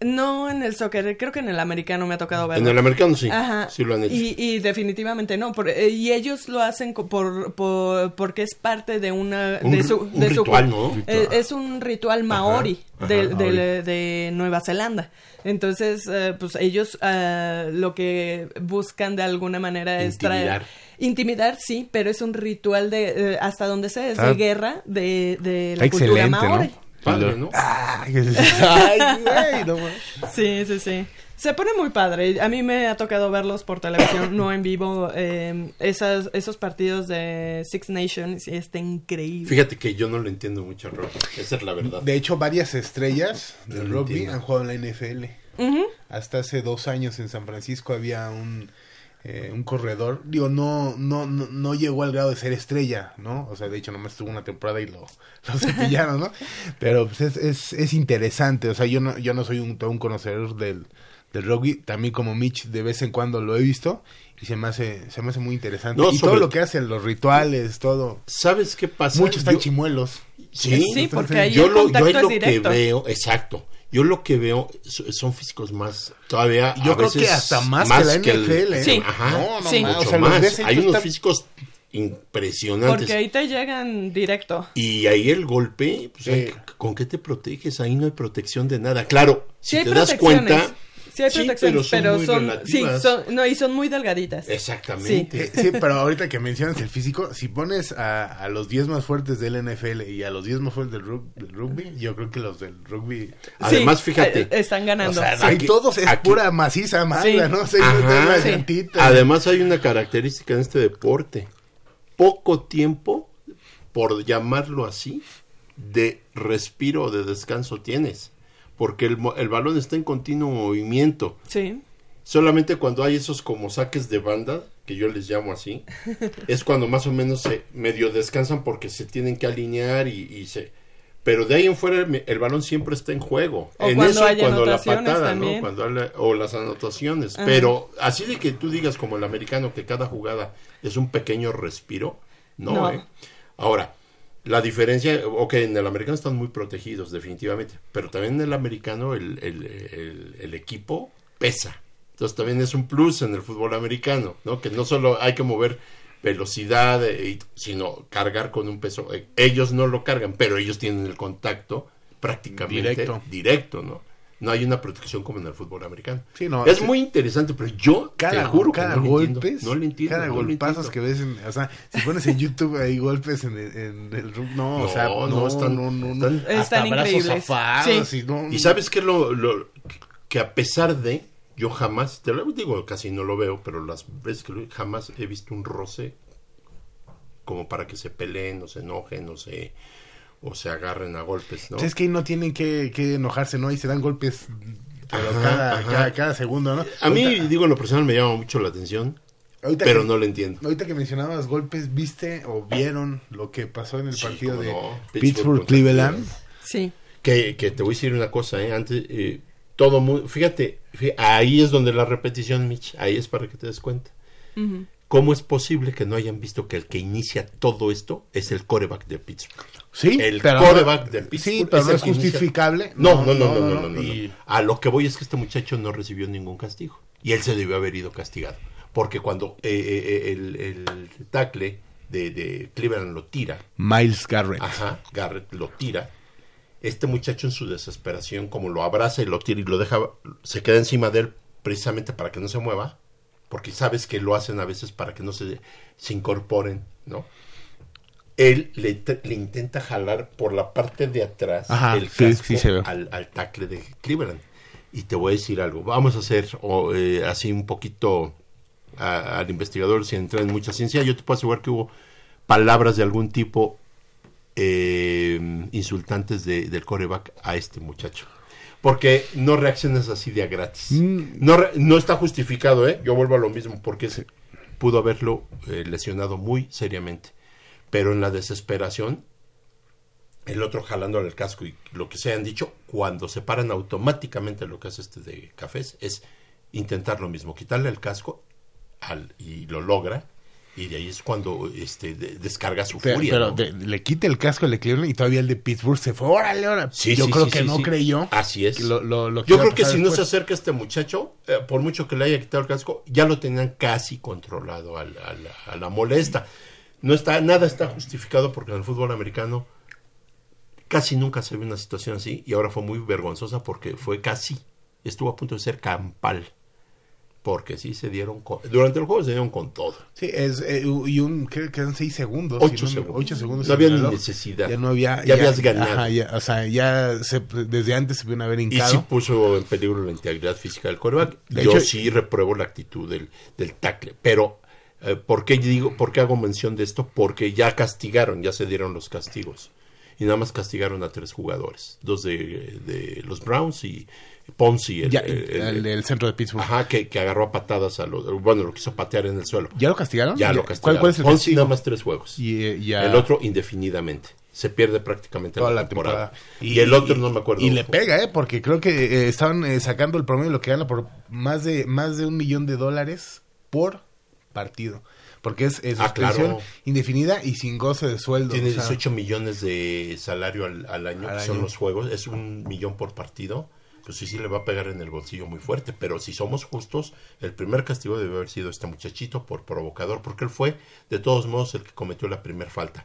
Speaker 2: No en el soccer, creo que en el americano me ha tocado verlo.
Speaker 3: En el americano sí,
Speaker 2: Ajá.
Speaker 3: sí lo han hecho.
Speaker 2: Y, y definitivamente no. por- eh, y ellos lo hacen por, por- porque es parte de una.
Speaker 3: Un
Speaker 2: de su,
Speaker 3: un
Speaker 2: de su-
Speaker 3: ritual, ¿no?
Speaker 2: Eh, es un ritual maori
Speaker 3: ajá,
Speaker 2: de,
Speaker 3: maori.
Speaker 2: de- de Nueva Zelanda. Entonces, eh, pues ellos ah, lo que buscan de alguna manera es traer.
Speaker 3: Intimidar.
Speaker 2: Intimidar, sí, pero es un ritual de. eh, hasta donde sé, es
Speaker 1: Ah.
Speaker 2: de guerra de, de la
Speaker 1: Está
Speaker 2: cultura
Speaker 1: excelente,
Speaker 2: maori.
Speaker 1: ¿no? Ah, Ay, güey, no.
Speaker 2: Sí, sí, sí. Se pone muy padre. A mí me ha tocado verlos por televisión, no en vivo. eh, esas, esos partidos de Six Nations y está increíble.
Speaker 3: Fíjate que yo no lo entiendo mucho, Rob. Esa es la verdad.
Speaker 1: De hecho, varias estrellas del rugby
Speaker 3: entiendo.
Speaker 1: han jugado en la NFL.
Speaker 2: Ujú.
Speaker 1: Hasta hace dos años en San Francisco había un, eh, un corredor. Digo, no, no, no, no llegó al grado de ser estrella, ¿no? O sea, de hecho, nomás estuvo una temporada y lo, lo cepillaron, ¿no? Pero pues, es, es, es interesante. O sea, yo no, yo no soy un, todo un conocedor del, del rugby. También como Mitch, de vez en cuando lo he visto. Y se me hace, se me hace muy interesante.
Speaker 3: No,
Speaker 1: y todo lo que hacen, los rituales, todo.
Speaker 3: ¿Sabes qué pasa?
Speaker 1: Muchos están
Speaker 3: Yo-
Speaker 1: chimuelos.
Speaker 3: Sí,
Speaker 2: Sí, porque ahí
Speaker 3: yo
Speaker 2: el
Speaker 3: lo, yo
Speaker 2: es
Speaker 3: lo
Speaker 2: directo.
Speaker 3: que veo, exacto. Yo lo que veo so- son físicos más, todavía
Speaker 1: Yo
Speaker 3: a
Speaker 1: creo
Speaker 3: veces
Speaker 1: que hasta más, que la
Speaker 3: el-
Speaker 1: NFL. ¿eh?
Speaker 2: Sí.
Speaker 3: Ajá,
Speaker 1: No, no
Speaker 2: Sí.
Speaker 1: más. O sea,
Speaker 3: más. Hay unos físicos impresionantes.
Speaker 2: Porque ahí te llegan directo.
Speaker 3: Y ahí el golpe, pues, ¿con qué te proteges? Ahí no hay protección de nada. Claro, si te das cuenta,
Speaker 2: Sí hay
Speaker 3: Sí,
Speaker 2: protecciones,
Speaker 3: pero
Speaker 2: pero
Speaker 3: son
Speaker 2: son,
Speaker 3: muy
Speaker 2: sí,
Speaker 3: relativas.
Speaker 2: son, no, y son muy delgaditas.
Speaker 3: exactamente.
Speaker 1: Eh, sí, pero ahorita que mencionas el físico, si pones a, a los 10 más fuertes del NFL y a los 10 más fuertes del, rug- del rugby, yo creo que los del rugby...
Speaker 3: Además,
Speaker 2: Sí,
Speaker 3: fíjate.
Speaker 2: eh, están
Speaker 1: O
Speaker 2: ganando.
Speaker 1: sea,
Speaker 2: Sí.
Speaker 1: ahí
Speaker 3: Aquí-
Speaker 1: todos es
Speaker 3: aquí-
Speaker 1: pura maciza
Speaker 2: Sí.
Speaker 1: ¿no? Se
Speaker 3: Ajá. Además hay una característica en este deporte. Poco tiempo, por llamarlo así, de respiro o de descanso tienes. Porque el, el balón está en continuo movimiento.
Speaker 2: Sí.
Speaker 3: Solamente cuando hay esos como saques de banda, que yo les llamo así, es cuando más o menos se medio descansan porque se tienen que alinear y, y se... Pero de ahí en fuera el, el balón siempre está en juego.
Speaker 2: O
Speaker 3: en
Speaker 2: cuando
Speaker 3: eso
Speaker 2: hay
Speaker 3: cuando la patada,
Speaker 2: también.
Speaker 3: ¿no? Cuando o las anotaciones.
Speaker 2: Ajá.
Speaker 3: Pero así de que tú digas como el americano que cada jugada es un pequeño respiro, no,
Speaker 2: No.
Speaker 3: ¿eh? Ahora, la diferencia, ok, en el americano están muy protegidos, definitivamente, pero también en el americano el, el- el- el equipo pesa. Entonces también es un plus en el fútbol americano, ¿no? Que no solo hay que mover velocidad, eh, sino cargar con un peso. Eh, Ellos no lo cargan, pero ellos tienen el contacto prácticamente
Speaker 1: Directo.
Speaker 3: directo, ¿no? No hay una protección como en el fútbol americano.
Speaker 1: Sí, no,
Speaker 3: es
Speaker 1: sí.
Speaker 3: muy interesante, pero yo
Speaker 1: Cada,
Speaker 3: te juro
Speaker 1: cada
Speaker 3: que no
Speaker 1: golpes,
Speaker 3: lo entiendo. No lo entiendo.
Speaker 1: cada
Speaker 3: no
Speaker 1: golpazos que ves, en, o sea, si pones en YouTube hay golpes en el, en el rug- no, o
Speaker 3: No,
Speaker 1: sea, no,
Speaker 3: no, están-
Speaker 1: no, no, no,
Speaker 3: están-
Speaker 2: Están increíbles. Sí.
Speaker 1: y no,
Speaker 3: Y sabes que lo, lo que a pesar de yo jamás, te lo digo, casi no lo veo, pero las veces que lo jamás he visto un roce como para que se peleen o se enojen o se o se agarren a golpes, ¿no?
Speaker 1: Pues es que ahí no tienen que, que enojarse, ¿no? Y se dan golpes pero
Speaker 3: Ajá,
Speaker 1: cada,
Speaker 3: ajá.
Speaker 1: cada, cada segundo, ¿no?
Speaker 3: A mí,
Speaker 1: Ahorita-
Speaker 3: digo, en lo personal me llama mucho la atención,
Speaker 1: ahorita
Speaker 3: pero
Speaker 1: que-
Speaker 3: no lo entiendo.
Speaker 1: Ahorita que mencionabas golpes, ¿viste o vieron lo que pasó en el
Speaker 3: Sí,
Speaker 1: partido de
Speaker 3: no. Pittsburgh
Speaker 1: Pittsburgh,
Speaker 3: contra
Speaker 1: Cleveland?
Speaker 2: Sí.
Speaker 3: Que, que te voy a decir una cosa, ¿eh? Antes, eh, todo muy, fíjate, fí- ahí es donde la repetición, Mitch, ahí es para que te des cuenta. ¿Cómo es posible que no hayan visto que el que inicia todo esto es el coreback de Pittsburgh?
Speaker 1: Sí,
Speaker 3: El quarterback de Pittsburgh
Speaker 1: Sí, pero
Speaker 3: es
Speaker 1: no es justificable.
Speaker 3: No, no, no, no, no. A lo que voy es que este muchacho no recibió ningún castigo. Y él se debió haber ido castigado. Porque cuando eh, eh, el, el tackle de, de Cleveland lo tira,
Speaker 1: Miles Garrett.
Speaker 3: ajá, Garrett lo tira, este muchacho en su desesperación, como lo abraza y lo tira y lo deja, se queda encima de él precisamente para que no se mueva, porque sabes que lo hacen a veces para que no se, se incorporen, ¿no? Él le, te- le intenta jalar por la parte de atrás
Speaker 1: Ajá,
Speaker 3: casco
Speaker 1: sí ve.
Speaker 3: al, al tackle de Cleveland. Y te voy a decir algo, vamos a hacer eh, así un poquito a- al investigador sin entrar en mucha ciencia. Yo te puedo asegurar que hubo palabras de algún tipo eh, insultantes de- del coreback a este muchacho. Porque no reaccionas así de a gratis.
Speaker 1: Mm.
Speaker 3: No, no está justificado, ¿eh? Yo vuelvo a lo mismo, porque se- pudo haberlo eh, lesionado muy seriamente. Pero en la desesperación, el otro jalándole el casco y lo que se han dicho, cuando se paran automáticamente lo que hace este de cafés es intentar lo mismo, quitarle el casco al, y lo logra. Y de ahí es cuando este, de- descarga su
Speaker 1: Pero,
Speaker 3: furia.
Speaker 1: pero
Speaker 3: ¿no?
Speaker 1: de- le quita el casco de Cleveland y todavía el de Pittsburgh se fue. Órale, órale.
Speaker 3: Sí,
Speaker 1: Yo
Speaker 3: sí,
Speaker 1: creo
Speaker 3: sí,
Speaker 1: que no creyó.
Speaker 3: Así es.
Speaker 1: que lo- lo- lo que
Speaker 3: Yo creo que si no se acerca este muchacho, eh, por mucho que le haya quitado el casco, ya lo tenían casi controlado a, la, a la molesta. No está, nada está justificado porque en el fútbol americano casi nunca se ve una situación así y ahora fue muy vergonzosa porque fue casi, estuvo a punto de ser campal. Porque sí se dieron, con- durante el juego se dieron con todo.
Speaker 1: Sí, es, eh, y un, creo que eran seis segundos.
Speaker 3: Ocho
Speaker 1: si no-
Speaker 3: segundos.
Speaker 1: ocho segundos.
Speaker 3: No había ni necesidad.
Speaker 1: Ya no había.
Speaker 3: Ya habías ganado.
Speaker 1: ajá, ya, o sea, ya se- desde antes se pudieron haber
Speaker 3: Y
Speaker 1: hincado.
Speaker 3: sí puso en peligro la integridad física del coreback.
Speaker 1: De
Speaker 3: Yo
Speaker 1: hecho-
Speaker 3: sí repruebo la actitud del, del tackle. Pero, eh, ¿por, qué digo, ¿por qué hago mención de esto? Porque ya castigaron, ya se dieron los castigos. Y nada más castigaron a tres jugadores. Dos de, de los Browns y Ponzi, el,
Speaker 1: Ya,
Speaker 3: el- el-
Speaker 1: el, el centro de Pittsburgh.
Speaker 3: ajá, que, que agarró a patadas a los... Bueno, lo quiso patear en el suelo.
Speaker 1: ¿Ya lo castigaron?
Speaker 3: Ya lo
Speaker 1: ¿Cuál,
Speaker 3: castigaron.
Speaker 1: cuál es el
Speaker 3: Ponzi
Speaker 1: castigo?
Speaker 3: nada más tres juegos.
Speaker 1: Y, eh, ya-
Speaker 3: El otro indefinidamente. Se pierde prácticamente
Speaker 1: toda
Speaker 3: la temporada.
Speaker 1: temporada.
Speaker 3: Y, el otro no me acuerdo.
Speaker 1: Y le pega, ¿eh? Porque creo que eh, estaban eh, sacando el promedio de lo que gana por más de más de un millón de dólares por partido. Porque es, es
Speaker 3: Ah, claro.
Speaker 1: indefinida y sin goce de sueldo.
Speaker 3: Tiene
Speaker 1: o sea,
Speaker 3: 18 millones de salario al, al año,
Speaker 1: Al
Speaker 3: que son
Speaker 1: año.
Speaker 3: los juegos, es un millón por partido. Pues sí, sí le va a pegar en el bolsillo muy fuerte. Pero si somos justos, el primer castigo debe haber sido este muchachito por provocador, porque él fue, de todos modos, el que cometió la primera falta.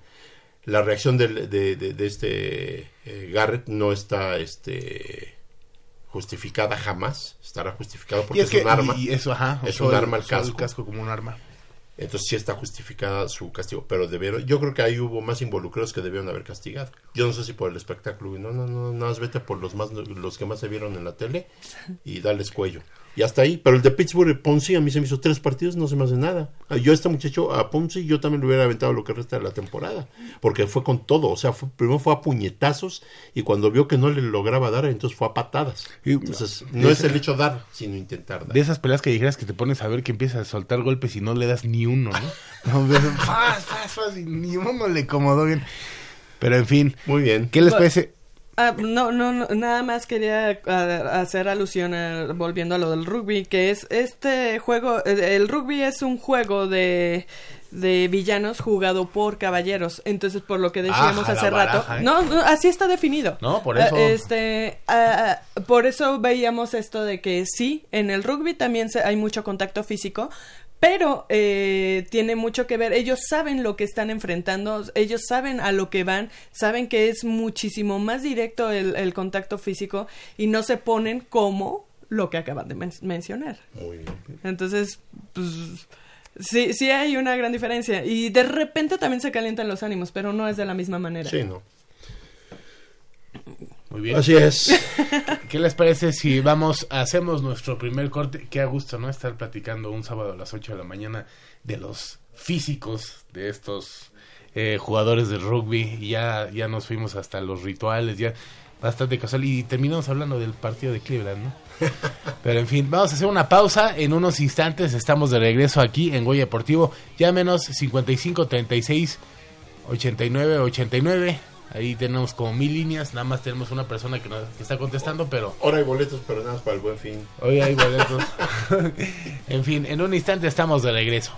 Speaker 3: La reacción del- de, de- de este eh, Garrett no está este, justificada jamás. Estará justificado
Speaker 1: y
Speaker 3: porque
Speaker 1: es
Speaker 3: es,
Speaker 1: que
Speaker 3: un arma.
Speaker 1: y eso, ajá,
Speaker 3: Es un
Speaker 1: el-
Speaker 3: arma
Speaker 1: el
Speaker 3: casco.
Speaker 1: casco como un arma.
Speaker 3: Entonces sí está justificada su castigo, pero debieron, yo creo que ahí hubo más involucrados que debieron haber castigado. Yo no sé si por el espectáculo, no, no, no, no, vete por los más, los que más se vieron en la tele y dales cuello. Y hasta ahí, pero el de Pittsburgh, Ponzi, a mí se me hizo tres partidos, no se me hace nada. Ah, Yo a este muchacho, a Ponzi, yo también le hubiera aventado lo que resta de la temporada, porque fue con todo, o sea, fue- primero fue a puñetazos y cuando vio que no le lograba dar, entonces fue a patadas.
Speaker 1: Y-
Speaker 3: Entonces, no es el hecho dar, sino intentar dar.
Speaker 1: De esas peleas que dijeras que te pones a ver que empiezas a soltar golpes y no le das ni uno, ¿no? no fas, fas, y ni uno le acomodó bien. Pero en fin,
Speaker 3: Muy bien.
Speaker 1: ¿qué les parece?
Speaker 2: Ah, no, no, no, nada más quería ah, hacer alusión a, volviendo a lo del rugby, que es este juego, el, rugby es un juego de, de villanos jugado por caballeros, entonces por lo que decíamos
Speaker 1: Ajá, la
Speaker 2: hace rato,
Speaker 1: ¿eh?
Speaker 2: no, no, así está definido.
Speaker 1: No, por
Speaker 2: Ah,
Speaker 1: eso.
Speaker 2: este, ah, por eso veíamos esto de que sí, en el rugby también se- hay mucho contacto físico, pero eh, tiene mucho que ver, ellos saben lo que están enfrentando, ellos saben a lo que van, saben que es muchísimo más directo el, contacto físico y no se ponen como lo que acaban de mencionar. Muy bien. Entonces, pues sí, sí hay una gran diferencia y de repente también se calientan los ánimos, pero no es de la misma manera.
Speaker 3: Sí, no.
Speaker 4: Muy bien.
Speaker 3: Así es.
Speaker 4: ¿Qué les parece si vamos, hacemos nuestro primer corte? Qué a gusto, ¿no? Estar platicando un sábado a las 8 de la mañana de los físicos de estos eh, jugadores de rugby. Ya, ya nos fuimos hasta los rituales, ya bastante casual. Y terminamos hablando del partido de Cleveland, ¿no? Pero en fin, vamos a hacer una pausa. En unos instantes estamos de regreso aquí en Goya Deportivo. Llámenos 55 36 89 89 Ahí tenemos como mil líneas, nada más tenemos una persona que, nos, está contestando, pero...
Speaker 3: Ahora hay boletos, pero nada más para el buen fin.
Speaker 4: Hoy hay boletos. en fin, en un instante estamos de regreso.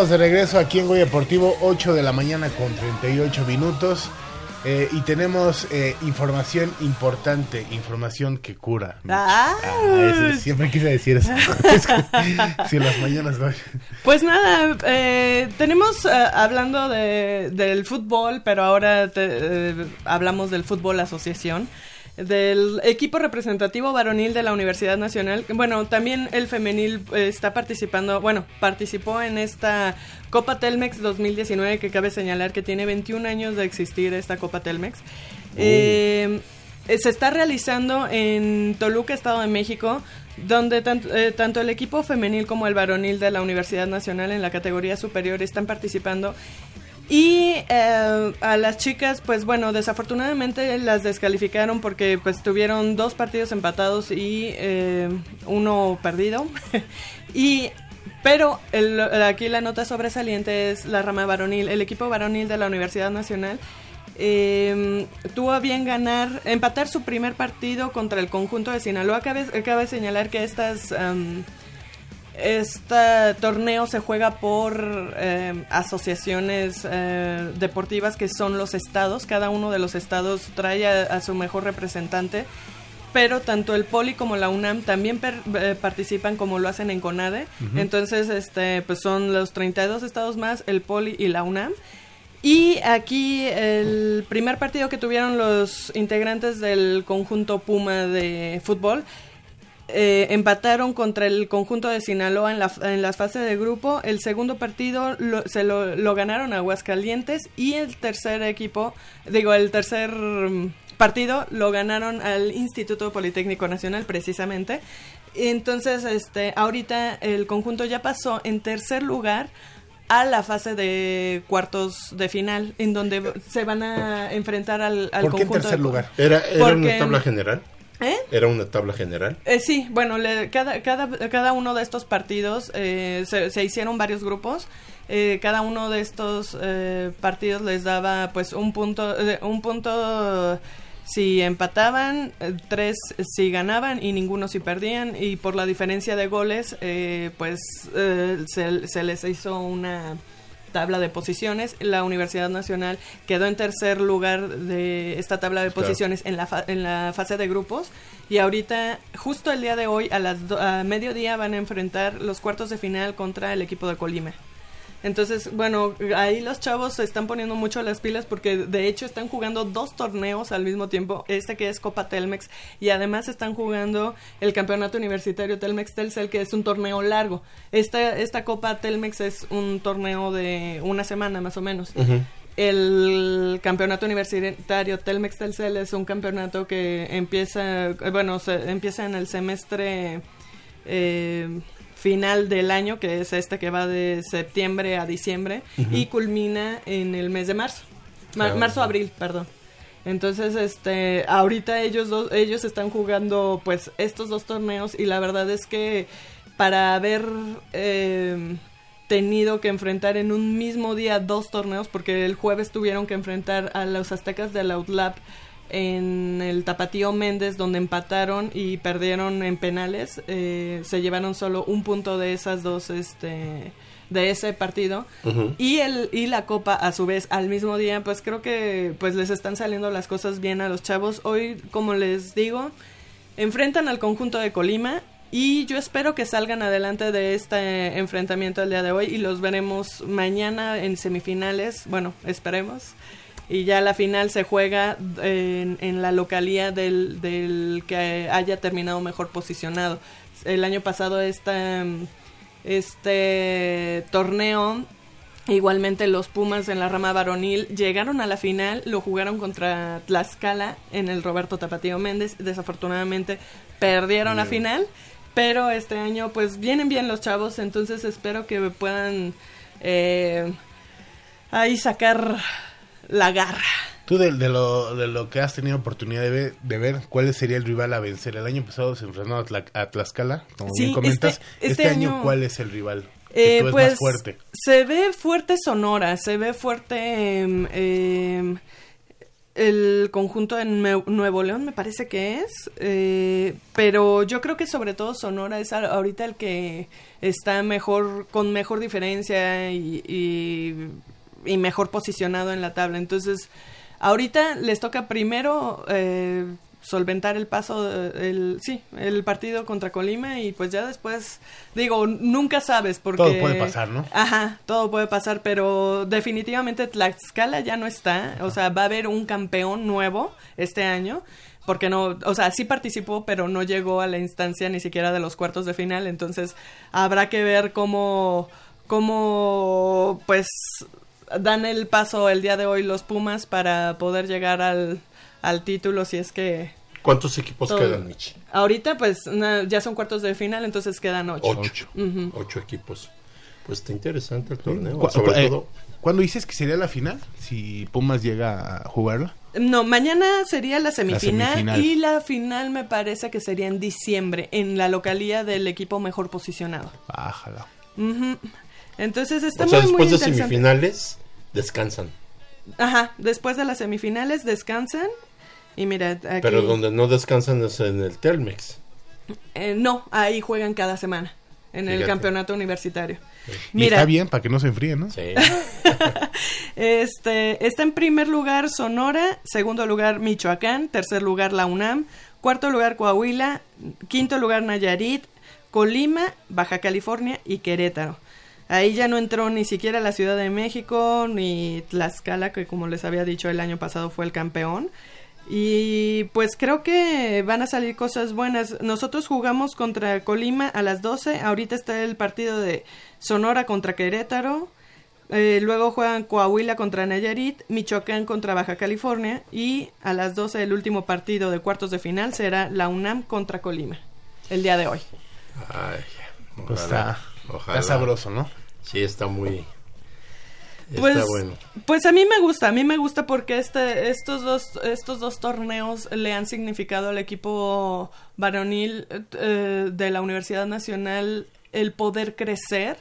Speaker 4: Estamos de regreso aquí en Goya Deportivo, 8 de la mañana con 38 minutos. Eh, y tenemos eh, información importante, información que cura. Ah. Siempre quise decir eso. si las mañanas
Speaker 2: Pues nada, eh, tenemos hablando de, del fútbol, pero ahora hablamos del fútbol asociación del equipo representativo varonil de la Universidad Nacional. Bueno, también el femenil eh, está participando, bueno, participó en esta Copa Telmex 2019, que cabe señalar que tiene 21 años de existir esta Copa Telmex. Eh, se está realizando en Toluca, Estado de México, donde eh, tanto el equipo femenil como el varonil de la Universidad Nacional en la categoría superior están participando y eh, a las chicas, pues bueno, desafortunadamente las descalificaron porque pues tuvieron dos partidos empatados y eh, uno perdido. y Pero el, aquí la nota sobresaliente es la rama varonil. El equipo varonil de la Universidad Nacional eh, tuvo a bien ganar, empatar su primer partido contra el conjunto de Sinaloa. Cabe, cabe señalar que estas... Um, este torneo se juega por eh, asociaciones eh, deportivas que son los estados. Cada uno de los estados trae a, su mejor representante. Pero tanto el Poli como la UNAM también eh, participan como lo hacen en CONADE. Entonces, este, pues son los 32 estados más, el Poli y la UNAM. Y aquí el primer partido que tuvieron los integrantes del conjunto Puma de fútbol eh, empataron contra el conjunto de Sinaloa en, la, en las fases de grupo. El segundo partido se lo, lo, ganaron Aguascalientes y el tercer equipo, digo, el tercer mm, partido lo ganaron al Instituto Politécnico Nacional precisamente. Entonces, este, ahorita el conjunto ya pasó en tercer lugar a la fase de cuartos de final, en donde se van a enfrentar al, al
Speaker 1: ¿Por qué en tercer lugar?
Speaker 3: ¿Era, era una tabla general? ¿Eh? ¿Era una tabla general?
Speaker 2: Eh, sí, bueno, cada, cada, cada uno de estos partidos eh, se, hicieron varios grupos. Eh, cada uno de estos partidos les daba pues un punto, un punto si empataban, tres si ganaban y ninguno si perdían. Y por la diferencia de goles, pues se, se les hizo una tabla de posiciones. La Universidad Nacional quedó en tercer lugar de esta tabla de posiciones en, la en la fase de grupos. Y ahorita, justo el día de hoy, a las a mediodía, van a enfrentar los cuartos de final contra el equipo de Colima. Entonces, bueno, ahí los chavos se están poniendo mucho las pilas porque de hecho están jugando dos torneos al mismo tiempo, este que es Copa Telmex y además están jugando el Campeonato Universitario Telmex Telcel que es un torneo largo. Esta esta Copa Telmex es un torneo de una semana más o menos. El campeonato universitario Telmex Telcel es un campeonato que empieza, bueno, se, empieza en el semestre eh, final del año, que es este que va de septiembre a diciembre, y culmina en el mes de marzo. Marzo-abril, perdón. Entonces, este, ahorita ellos dos, ellos están jugando pues estos dos torneos y la verdad es que para haber eh, tenido que enfrentar en un mismo día dos torneos, porque el jueves tuvieron que enfrentar a los aztecas del Outlap en el Tapatío Méndez donde empataron y perdieron en penales eh, se llevaron solo un punto de esas dos este de ese partido. Y el y la copa a su vez al mismo día pues creo que pues les están saliendo las cosas bien a los chavos. Hoy como les digo enfrentan al conjunto de Colima y yo espero que salgan adelante de este enfrentamiento el día de hoy y los veremos mañana en semifinales. Bueno esperemos y ya la final se juega en, en la localía del, del, que haya terminado mejor posicionado. El año pasado esta, este torneo, igualmente los Pumas en la rama varonil llegaron a la final, lo jugaron contra Tlaxcala en el Roberto Tapatío Méndez, desafortunadamente perdieron la final, pero este año pues vienen bien los chavos, entonces espero que puedan eh, ahí sacar la garra.
Speaker 1: Tú de, lo, de lo que has tenido oportunidad de ver, ¿cuál sería el rival a vencer? El año pasado se enfrentó a, Tlaxcala, como bien comentas. Este, este, año, ¿cuál es el rival?
Speaker 2: Eh, pues, fuerte? Se ve fuerte Sonora, se ve fuerte em, em, el conjunto de Nuevo León, me parece que es. Eh, pero yo creo que sobre todo Sonora es ahorita el que está mejor, con mejor diferencia y y mejor posicionado en la tabla. Entonces, ahorita les toca primero eh, solventar el paso, el, sí, el partido contra Colima y pues ya después, digo, nunca sabes porque...
Speaker 1: Todo puede pasar, ¿no?
Speaker 2: Ajá, todo puede pasar, pero definitivamente Tlaxcala ya no está, o sea, va a haber un campeón nuevo este año porque no, o sea, sí participó, pero no llegó a la instancia ni siquiera de los cuartos de final, entonces habrá que ver cómo, cómo, pues, dan el paso el día de hoy los Pumas para poder llegar al, al título si es que...
Speaker 3: ¿Cuántos equipos quedan, Michi?
Speaker 2: Ahorita pues ya son cuartos de final, entonces quedan ocho.
Speaker 3: Ocho, ocho equipos. Pues está interesante el torneo, sobre
Speaker 1: eh, todo... ¿Cuándo dices que sería la final? Si Pumas llega a jugarla.
Speaker 2: No, mañana sería la semifinal, y la final me parece que sería en diciembre, en la localía del equipo mejor posicionado.
Speaker 1: Bájala.
Speaker 2: Ujú. Entonces está
Speaker 3: o sea,
Speaker 2: muy, muy
Speaker 3: después de semifinales, descansan.
Speaker 2: Ajá, después de las semifinales descansan. Y mira, aquí...
Speaker 3: Pero donde no descansan es en el Telmex.
Speaker 2: Eh, no, ahí juegan cada semana. En el campeonato universitario. Mira,
Speaker 1: está bien para que no se enfríen, ¿no?
Speaker 3: Sí.
Speaker 2: Este, está en primer lugar Sonora, segundo lugar Michoacán, tercer lugar la UNAM, cuarto lugar Coahuila, quinto lugar Nayarit, Colima, Baja California y Querétaro. Ahí ya no entró ni siquiera la Ciudad de México ni Tlaxcala, que como les había dicho el año pasado fue el campeón. Y pues creo que van a salir cosas buenas. Nosotros jugamos contra Colima a las 12. Ahorita está el partido de Sonora contra Querétaro. Eh, luego juegan Coahuila contra Nayarit, Michoacán contra Baja California. Y a las 12 el último partido de cuartos de final será la UNAM contra Colima. El día de hoy.
Speaker 3: Ay,
Speaker 1: Pues
Speaker 3: ojalá,
Speaker 1: está,
Speaker 3: ojalá.
Speaker 1: está sabroso, ¿no?
Speaker 3: Sí, está muy...
Speaker 2: Pues,
Speaker 3: está bueno.
Speaker 2: pues a mí me gusta, a mí me gusta porque este, estos dos, estos dos torneos le han significado al equipo varonil eh, de la Universidad Nacional el poder crecer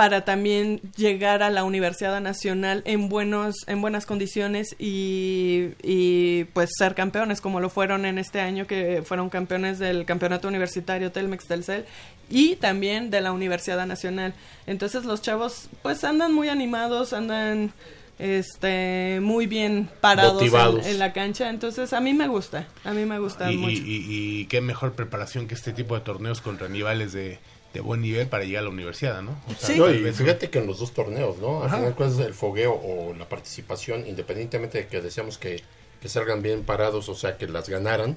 Speaker 2: para también llegar a la Universidad Nacional en buenos, en buenas condiciones y, y pues ser campeones como lo fueron en este año que fueron campeones del campeonato universitario Telmex Telcel y también de la Universidad Nacional. Entonces los chavos pues andan muy animados, andan este muy bien parados en, en la cancha, entonces a mí me gusta, a mí me gusta
Speaker 1: Y,
Speaker 2: mucho.
Speaker 1: y- y- y qué mejor preparación que este tipo de torneos contra rivales de, de buen nivel para llegar a la universidad, ¿no? O sea,
Speaker 2: Sí.
Speaker 3: No, y fíjate que en los dos torneos, ¿no? Al
Speaker 1: Ajá.
Speaker 3: final, ¿cuál es el fogueo o la participación? Independientemente de que deseamos que, que salgan bien parados, o sea, que las ganaran,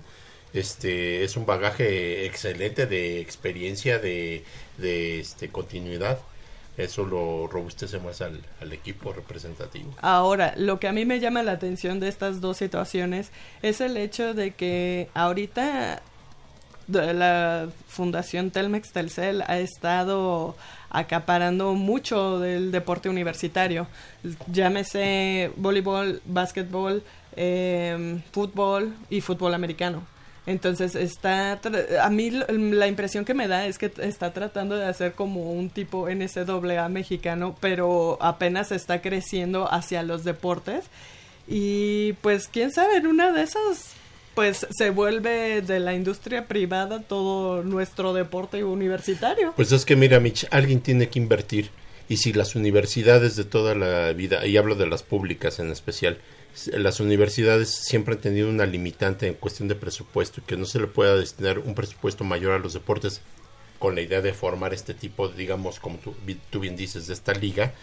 Speaker 3: este es un bagaje excelente de experiencia, de, de este, continuidad. Eso lo robustece más al, al equipo representativo.
Speaker 2: Ahora, lo que a mí me llama la atención de estas dos situaciones es el hecho de que ahorita la Fundación Telmex Telcel ha estado acaparando mucho del deporte universitario. Llámese voleibol, básquetbol, eh, fútbol y fútbol americano. Entonces está a mí la impresión que me da es que está tratando de hacer como un tipo NCAA mexicano, pero apenas está creciendo hacia los deportes y pues quién sabe, en una de esas pues se vuelve de la industria privada todo nuestro deporte universitario.
Speaker 3: Pues es que mira, Mitch, alguien tiene que invertir. Y si las universidades de toda la vida, y hablo de las públicas en especial, las universidades siempre han tenido una limitante en cuestión de presupuesto y que no se le pueda destinar un presupuesto mayor a los deportes con la idea de formar este tipo, digamos, como tú, tú bien dices, de esta liga.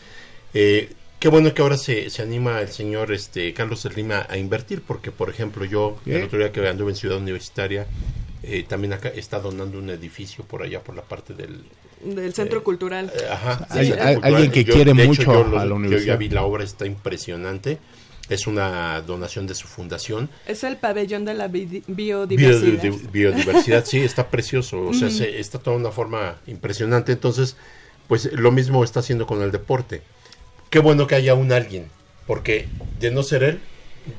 Speaker 3: Eh, qué bueno que ahora se, se anima el señor este Carlos Lima a invertir, porque por ejemplo yo
Speaker 1: ¿Qué?
Speaker 3: el otro día que anduve en Ciudad Universitaria, eh, también acá está donando un edificio por allá por la parte del
Speaker 2: Del centro cultural.
Speaker 3: eh, Ajá,
Speaker 1: Hay-
Speaker 3: sí,
Speaker 1: hay-
Speaker 3: cultural.
Speaker 1: alguien que quiere
Speaker 3: de hecho,
Speaker 1: mucho
Speaker 3: yo lo-
Speaker 1: a la
Speaker 3: Yo
Speaker 1: universidad.
Speaker 3: ya vi la obra, está impresionante. Es una donación de su fundación.
Speaker 2: Es el pabellón de la bi- biodiversidad.
Speaker 3: Biodiversidad, biodiversidad, sí, está precioso. O sea, se- está toda una forma impresionante. Entonces, pues lo mismo está haciendo con el deporte. Qué bueno que haya un alguien, porque de no ser él,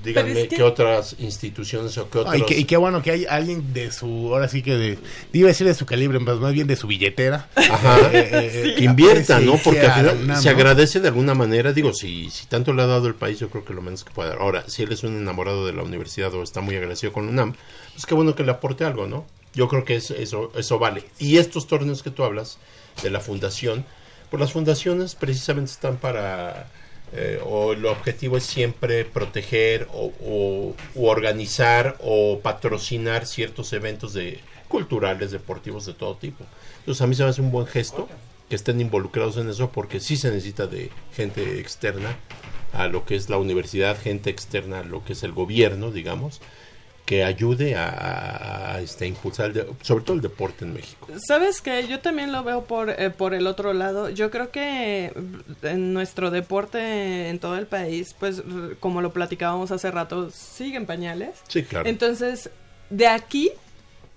Speaker 3: díganme
Speaker 2: Pero es que-
Speaker 3: qué otras instituciones o qué otros...
Speaker 1: Ah, y, qué, y qué bueno que hay alguien de su, ahora sí que de, iba a decir de su calibre, pues más bien de su billetera.
Speaker 3: Ajá.
Speaker 1: Eh, eh, eh,
Speaker 3: que invierta, ¿no? Porque al final se agradece de alguna manera. Digo, si, si tanto le ha dado el país, yo creo que lo menos que puede dar. Ahora, si él es un enamorado de la universidad o está muy agradecido con UNAM, pues qué bueno que le aporte algo, ¿no? Yo creo que es- eso, eso vale. Y estos torneos que tú hablas de la fundación, pues las fundaciones precisamente están para... eh, o el objetivo es siempre proteger o, organizar o patrocinar ciertos eventos de culturales, deportivos de todo tipo. Entonces a mí se me hace un buen gesto que estén involucrados en eso porque sí se necesita de gente externa a lo que es la universidad, gente externa a lo que es el gobierno, digamos, que ayude a, a- a, este, impulsar el de- sobre todo el deporte en México.
Speaker 2: Sabes que yo también lo veo por, eh, por el otro lado. Yo creo que mm, en nuestro deporte en todo el país, pues como lo platicábamos hace rato, siguen pañales.
Speaker 3: Sí, claro.
Speaker 2: Entonces, de aquí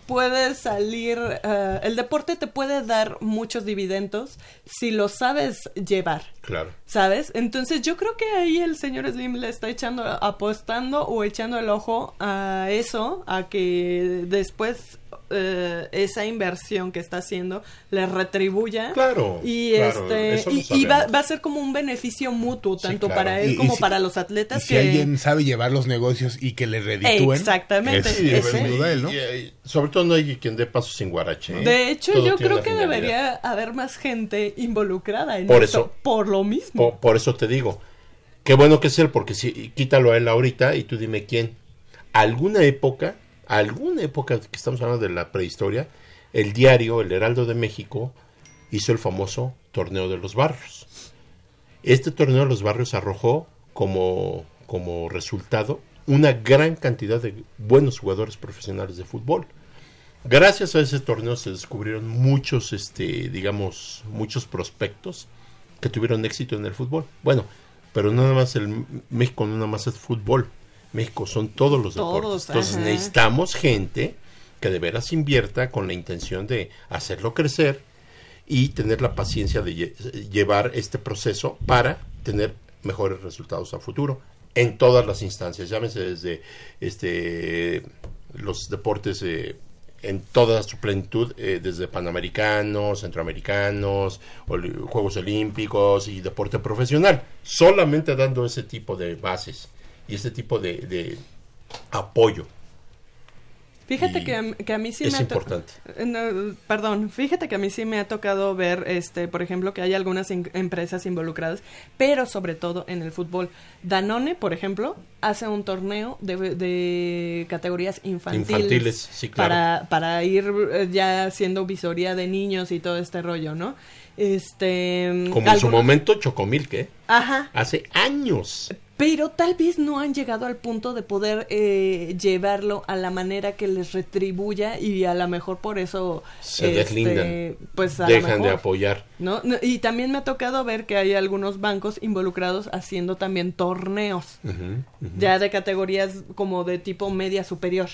Speaker 2: puede salir, eh, el deporte te puede dar muchos dividendos si lo sabes llevar.
Speaker 3: claro.
Speaker 2: ¿Sabes? Entonces yo creo que ahí el señor Slim le está echando, apostando o echando el ojo a eso, a que después eh, esa inversión que está haciendo le retribuya.
Speaker 3: Claro.
Speaker 2: Y,
Speaker 3: claro,
Speaker 2: este, y, y va, va a ser como un beneficio mutuo,
Speaker 3: Sí,
Speaker 2: tanto
Speaker 3: claro.
Speaker 2: para él
Speaker 1: Y- y
Speaker 2: como
Speaker 1: si-
Speaker 2: para los atletas
Speaker 1: Y si
Speaker 2: que...
Speaker 1: alguien sabe llevar los negocios y que le reditúen.
Speaker 2: Exactamente.
Speaker 1: es-
Speaker 2: ese-
Speaker 1: sin duda él, ¿no?
Speaker 3: Y, sobre todo no hay quien dé pasos sin guarache. ¿eh?
Speaker 2: De hecho,
Speaker 3: Todo
Speaker 2: yo creo que
Speaker 3: finalidad.
Speaker 2: debería haber más gente involucrada en
Speaker 3: Por
Speaker 2: eso,
Speaker 3: eso.
Speaker 2: por lo mismo.
Speaker 3: Por, por eso te digo, qué bueno que es él, porque si quítalo a él ahorita y tú dime quién. Alguna época, alguna época que estamos hablando de la prehistoria, el diario El Heraldo de México hizo el famoso torneo de los barrios. Este torneo de los barrios arrojó como, como resultado una gran cantidad de buenos jugadores profesionales de fútbol. Gracias a ese torneo se descubrieron muchos, este, digamos, muchos prospectos que tuvieron éxito en el fútbol. Bueno, pero nada más el México no nada más es fútbol. México son todos los
Speaker 2: Todos,
Speaker 3: deportes. Entonces
Speaker 2: ajá.
Speaker 3: necesitamos gente que de veras invierta con la intención de hacerlo crecer y tener la paciencia de lle- llevar este proceso para tener mejores resultados a futuro en todas las instancias, llámese desde este los deportes eh, en toda su plenitud, eh, desde panamericanos, centroamericanos, Juegos Olímpicos y deporte profesional, solamente dando ese tipo de bases y ese tipo de, de apoyo
Speaker 2: Fíjate
Speaker 3: y
Speaker 2: que, a- que a mí sí
Speaker 3: es
Speaker 2: me
Speaker 3: importante.
Speaker 2: Eh, no, perdón, fíjate que a mí sí me ha tocado ver, este, por ejemplo, que hay algunas in- empresas involucradas, pero sobre todo en el fútbol. Danone, por ejemplo, hace un torneo de, de categorías infantiles,
Speaker 3: Infantiles, sí, claro.
Speaker 2: para, para ir eh, ya haciendo visoría de niños y todo este rollo, ¿no? Este,
Speaker 3: Como en su momento Chocomil, que
Speaker 2: Ajá,
Speaker 3: hace años.
Speaker 2: Pero tal vez no han llegado al punto de poder eh, llevarlo a la manera que les retribuya y a lo mejor por eso
Speaker 3: Se
Speaker 2: este,
Speaker 3: deslindan.
Speaker 2: pues a
Speaker 3: dejan de apoyar.
Speaker 2: ¿no? No, Y también me ha tocado ver que hay algunos bancos involucrados haciendo también torneos, ya de categorías como de tipo media superior.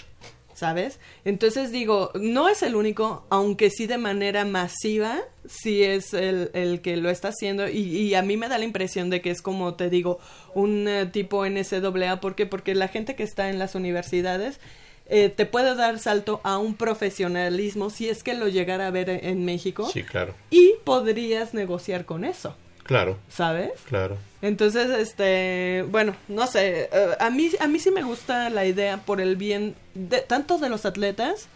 Speaker 2: ¿Sabes? Entonces digo, no es el único, aunque sí de manera masiva, sí es el, el que lo está haciendo y, y a mí me da la impresión de que es como te digo, un eh, tipo NCAA, ¿por qué? Porque la gente que está en las universidades eh, te puede dar salto a un profesionalismo si es que lo llegara a ver en, en México
Speaker 3: Sí, claro,
Speaker 2: y podrías negociar con eso,
Speaker 3: claro,
Speaker 2: ¿sabes?
Speaker 3: claro.
Speaker 2: Entonces, este, bueno, no sé, eh, a mí a mí sí me gusta la idea por el bien de tanto de los atletas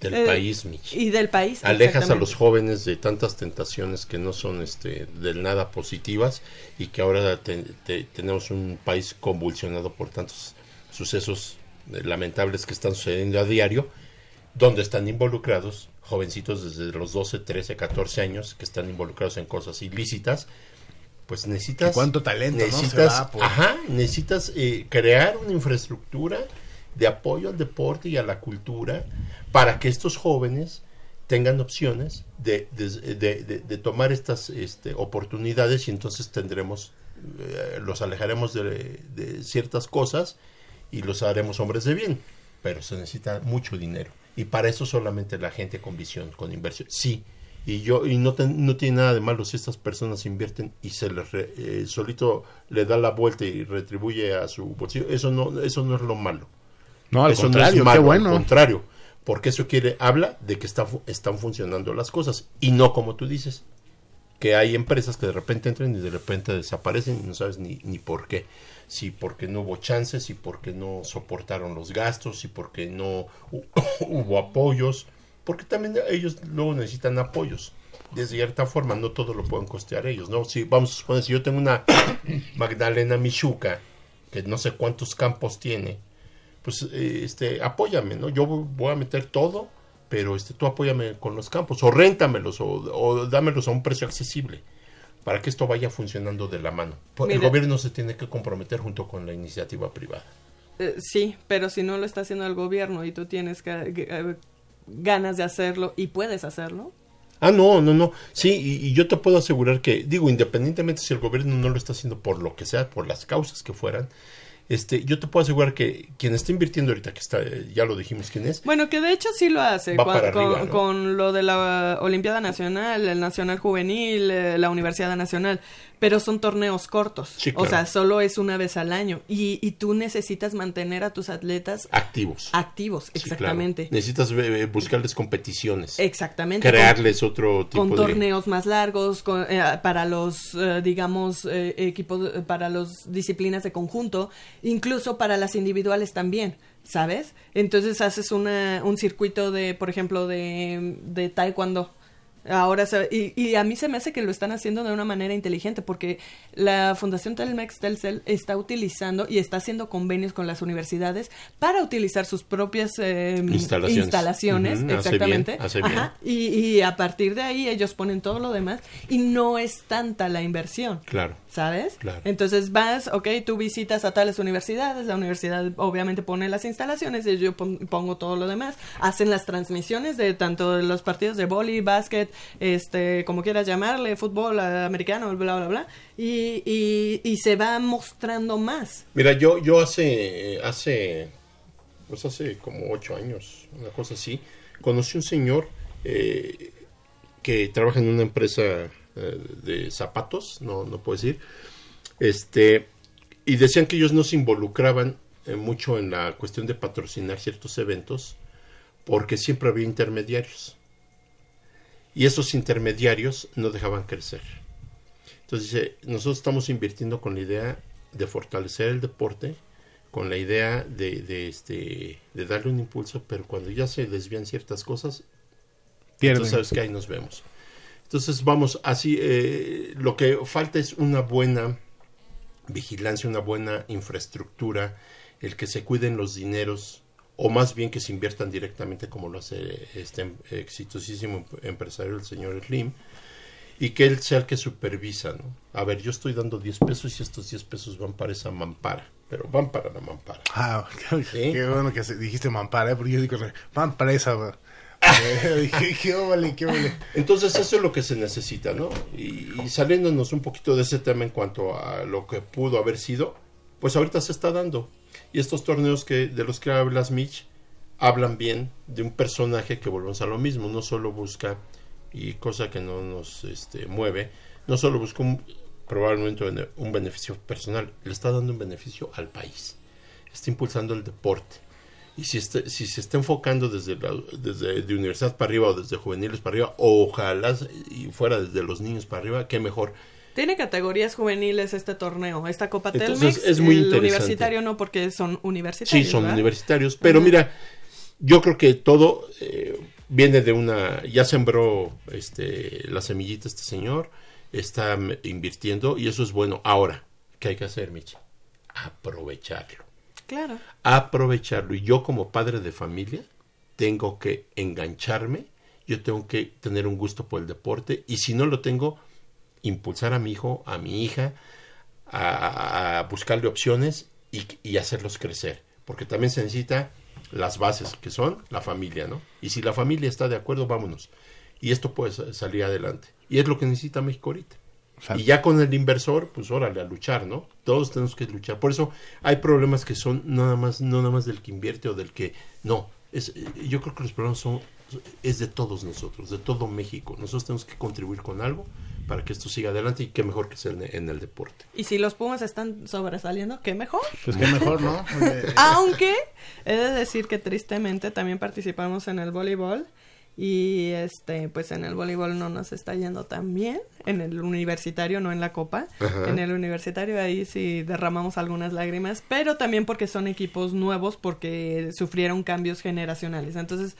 Speaker 3: Del
Speaker 2: eh,
Speaker 3: país, Michi.
Speaker 2: y del país.
Speaker 3: Alejas a los jóvenes de tantas tentaciones que no son este del nada positivas y que ahora te- te- tenemos un país convulsionado por tantos sucesos eh, lamentables que están sucediendo a diario, donde están involucrados jovencitos desde los 12, 13, 14 años que están involucrados en cosas ilícitas, pues necesitas...
Speaker 1: ¿Cuánto talento,
Speaker 3: necesitas,
Speaker 1: va por-
Speaker 3: Ajá, necesitas eh, crear una infraestructura de apoyo al deporte y a la cultura para que estos jóvenes tengan opciones de, de, de- tomar estas este, oportunidades y entonces tendremos, eh, los alejaremos de, de ciertas cosas y los haremos hombres de bien, pero se necesita mucho dinero. Y para eso solamente la gente con visión, con inversión, sí. Y yo y no, ten- no tiene nada de malo si estas personas invierten y se les re- eh, solito le da la vuelta y retribuye a su bolsillo. Eso no eso no es lo malo.
Speaker 1: No, al
Speaker 3: Eso no es
Speaker 1: contrario,
Speaker 3: malo,
Speaker 1: qué bueno.
Speaker 3: Al contrario, porque eso quiere, habla de que está, están funcionando las cosas y no como tú dices, que hay empresas que de repente entran y de repente desaparecen y no sabes ni, ni por qué. Si porque no hubo chances, si porque no soportaron los gastos, si porque no hu- hubo apoyos, porque también ellos luego necesitan apoyos. De cierta forma, no todo lo pueden costear ellos, ¿no? Si vamos a suponer, si yo tengo una Magdalena Michuca, que no sé cuántos campos tiene, pues eh, este apóyame, ¿no? Yo voy a meter todo, pero este tú apóyame con los campos o réntamelos o, o dámelos a un precio accesible para que esto vaya funcionando de la mano. Pues, El
Speaker 2: Mira.
Speaker 3: gobierno se tiene que comprometer junto con la iniciativa privada.
Speaker 2: Eh, sí, pero si no lo está haciendo el gobierno y tú tienes que- que, eh, ganas de hacerlo y puedes hacerlo,
Speaker 3: Ah, no, no, no. Sí, y, y yo te puedo asegurar que, digo, independientemente si el gobierno no lo está haciendo por lo que sea, por las causas que fueran, este, yo te puedo asegurar que quien está invirtiendo ahorita, que está, ya lo dijimos quién es.
Speaker 2: Bueno, que de hecho sí lo hace.
Speaker 3: Va
Speaker 2: cua-
Speaker 3: para
Speaker 2: con,
Speaker 3: arriba, ¿no?
Speaker 2: con lo de la Olimpiada Nacional, el Nacional Juvenil, eh, la Universidad Nacional. Pero son torneos cortos.
Speaker 3: Sí,
Speaker 2: O sea, solo es una vez al año. Y, y tú necesitas mantener a tus atletas
Speaker 3: Activos.
Speaker 2: activos.
Speaker 3: Sí, claro.
Speaker 2: Exactamente.
Speaker 3: Necesitas eh, buscarles competiciones.
Speaker 2: Exactamente. Con-
Speaker 3: crearles otro tipo
Speaker 2: con
Speaker 3: de...
Speaker 2: torneos más largos con- eh, para los eh, digamos eh, equipos eh, para las disciplinas de conjunto incluso para las individuales también sabes entonces haces una un circuito de por ejemplo de, de taekwondo Ahora, se- y, y a mí se me hace que lo están haciendo de una manera inteligente porque la Fundación Telmex Telcel está utilizando y está haciendo convenios con las universidades para utilizar sus propias eh,
Speaker 3: Instalaciones.
Speaker 2: instalaciones, exactamente.
Speaker 3: bien, hace bien.
Speaker 2: Ajá, y, y a partir de ahí ellos ponen todo lo demás y no es tanta la inversión.
Speaker 3: Claro.
Speaker 2: ¿Sabes?
Speaker 3: Claro.
Speaker 2: Entonces vas, ok, tú visitas a tales universidades, la universidad obviamente pone las instalaciones y yo pon- pongo todo lo demás, hacen las transmisiones de tanto los partidos de boli, básquet, este, como quieras llamarle, fútbol eh, americano, bla, bla, bla, y, y, y se va mostrando más.
Speaker 3: Mira, yo, yo hace, hace, pues hace como ocho años, una cosa así, conocí un señor eh, que trabaja en una empresa eh, de zapatos, no, no puedo decir, este, y decían que ellos no se involucraban eh, mucho en la cuestión de patrocinar ciertos eventos, porque siempre había intermediarios. Y esos intermediarios no dejaban crecer. Entonces dice, nosotros estamos invirtiendo con la idea de fortalecer el deporte, con la idea de, de, este, de darle un impulso, pero cuando ya se desvían ciertas cosas,
Speaker 1: Pierden.
Speaker 3: entonces sabes que ahí nos vemos. Entonces vamos, así, eh, lo que falta es una buena vigilancia, una buena infraestructura, el que se cuiden los dineros, o más bien que se inviertan directamente como lo hace este em- exitosísimo empresario, el señor Slim, y que él sea el que supervisa, ¿no? A ver, yo estoy dando 10 pesos y estos 10 pesos van para esa mampara, pero van para la mampara.
Speaker 1: Ah, qué,
Speaker 3: ¿Sí?
Speaker 1: qué bueno que dijiste mampara, ¿eh? porque yo digo, mampara esa.
Speaker 3: Entonces eso es lo que se necesita, ¿no? Y, y saliéndonos un poquito de ese tema en cuanto a lo que pudo haber sido, pues ahorita se está dando. Y estos torneos que de los que hablas Mitch hablan bien de un personaje que volvemos a lo mismo, no solo busca y cosa que no nos este, mueve, no solo busca un, probablemente un beneficio personal, le está dando un beneficio al país, está impulsando el deporte. Y si, este- si se está enfocando desde, la, desde de universidad para arriba o desde juveniles para arriba, ojalá y fuera desde los niños para arriba, qué mejor.
Speaker 2: Tiene categorías juveniles este torneo, esta Copa
Speaker 3: Entonces,
Speaker 2: Telmex,
Speaker 3: es muy
Speaker 2: el
Speaker 3: interesante.
Speaker 2: universitario no porque son universitarios.
Speaker 3: Sí, son
Speaker 2: ¿verdad?
Speaker 3: universitarios, pero mira, yo creo que todo eh, viene de una, ya sembró este, la semillita este señor, está invirtiendo y eso es bueno. Ahora, ¿qué hay que hacer, Michi? Aprovecharlo.
Speaker 2: Claro.
Speaker 3: aprovecharlo. Y yo como padre de familia tengo que engancharme, yo tengo que tener un gusto por el deporte y si no lo tengo, impulsar a mi hijo, a mi hija, a, buscarle opciones y, hacerlos crecer. Porque también se necesita las bases que son la familia, ¿no? Y si la familia está de acuerdo, vámonos. Y esto puede sa- salir adelante. Y es lo que necesita México ahorita.
Speaker 1: Exacto.
Speaker 3: Y ya con el inversor, pues órale, a luchar, ¿no? Todos tenemos que luchar. Por eso hay problemas que son nada más, no nada más del que invierte o del que. No, es, yo creo que los problemas son es de todos nosotros, de todo México. Nosotros tenemos que contribuir con algo para que esto siga adelante y qué mejor que sea en, en el deporte.
Speaker 2: Y si los Pumas están sobresaliendo, qué mejor.
Speaker 1: Pues qué mejor, ¿no? Eh,
Speaker 2: Aunque he de decir que tristemente también participamos en el voleibol y este pues en el voleibol no nos está yendo tan bien, en el universitario no en la copa,
Speaker 3: Ajá.
Speaker 2: en el universitario ahí sí derramamos algunas lágrimas, pero también porque son equipos nuevos porque sufrieron cambios generacionales. Entonces,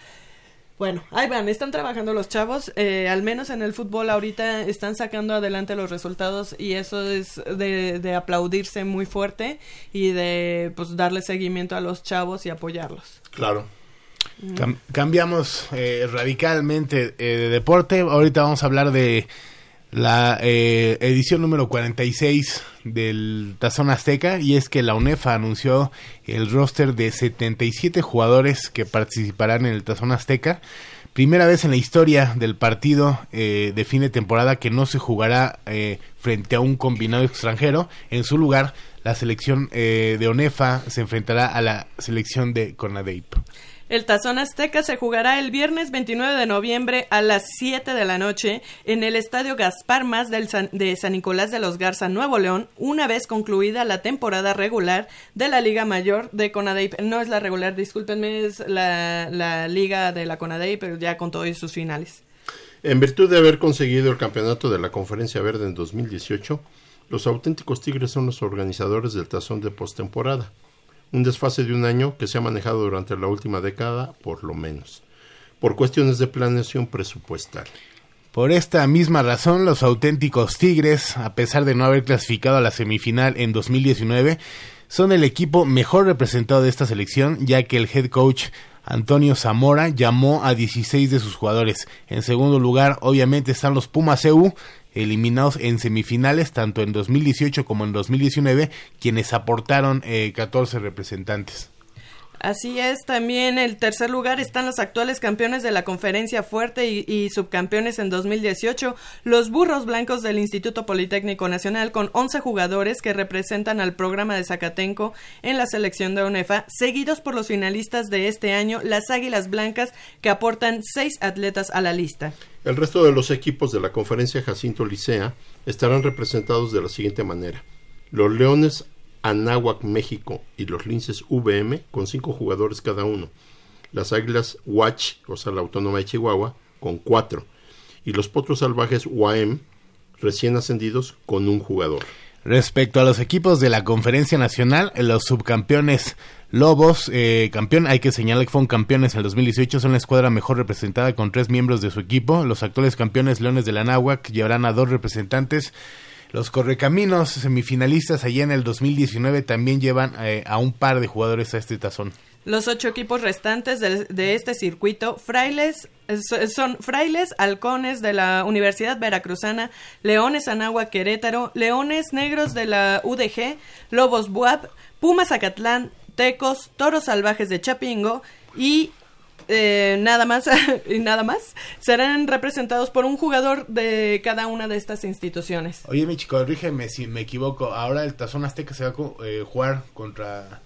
Speaker 2: bueno, ahí van, están trabajando los chavos, eh, al menos en el fútbol ahorita están sacando adelante los resultados y eso es de, de aplaudirse muy fuerte y de pues darle seguimiento a los chavos y apoyarlos.
Speaker 3: Claro.
Speaker 1: Cam- cambiamos eh, radicalmente eh, de deporte. Ahorita vamos a hablar de la eh, edición número 46 del Tazón Azteca y es que la UNEFA anunció el roster de 77 jugadores que participarán en el Tazón Azteca. Primera vez en la historia del partido eh, de fin de temporada que no se jugará eh, frente a un combinado extranjero. En su lugar, la selección eh, de ONEFA se enfrentará a la selección de CONADEIP.
Speaker 2: El Tazón Azteca se jugará el viernes 29 de noviembre a las 7 de la noche en el Estadio Gaspar Más de San Nicolás de los Garza, Nuevo León, una vez concluida la temporada regular de la Liga Mayor de CONADEIP. No es la regular, discúlpenme, es la, la Liga de la CONADEIP, pero ya con todos sus finales.
Speaker 3: En virtud de haber conseguido el campeonato de la Conferencia Verde en 2018, los auténticos Tigres son los organizadores del tazón de postemporada un desfase de un año que se ha manejado durante la última década, por lo menos, por cuestiones de planeación presupuestal.
Speaker 1: Por esta misma razón, los auténticos Tigres, a pesar de no haber clasificado a la semifinal en 2019, son el equipo mejor representado de esta selección, ya que el head coach Antonio Zamora llamó a 16 de sus jugadores. En segundo lugar, obviamente, están los Pumas EU, eliminados en semifinales tanto en 2018 como en 2019, quienes aportaron eh, 14 representantes.
Speaker 2: Así es, también el tercer lugar están los actuales campeones de la conferencia fuerte y, subcampeones en 2018, los burros blancos del Instituto Politécnico Nacional con 11 jugadores que representan al programa de Zacatenco en la selección de UNEFA, seguidos por los finalistas de este año, las Águilas Blancas, que aportan 6 atletas a la lista.
Speaker 3: El resto de los equipos de la conferencia Jacinto Licea estarán representados de la siguiente manera. Los Leones Anáhuac México y los Linces VM con cinco jugadores cada uno. Las Águilas Watch, o sea, la Autónoma de Chihuahua, con cuatro. Y los Potros Salvajes UAM, recién ascendidos, con un jugador.
Speaker 1: Respecto a los equipos de la Conferencia Nacional, los subcampeones Lobos, eh, campeón, hay que señalar que fueron campeones en el 2018, son la escuadra mejor representada con tres miembros de su equipo. Los actuales campeones Leones de la llevarán a dos representantes los Correcaminos semifinalistas allá en el 2019 también llevan eh, a un par de jugadores a este tazón.
Speaker 2: Los ocho equipos restantes de, este circuito, Frailes, son Frailes, Halcones de la Universidad Veracruzana, Leones Anagua Querétaro, Leones Negros de la UDG, Lobos Buap, Pumas Acatlán, Tecos, Toros Salvajes de Chapingo y eh, nada más y nada más serán representados por un jugador de cada una de estas instituciones.
Speaker 1: Oye, mi chico, corrígeme si me equivoco. Ahora el Tazón Azteca se va a eh, jugar contra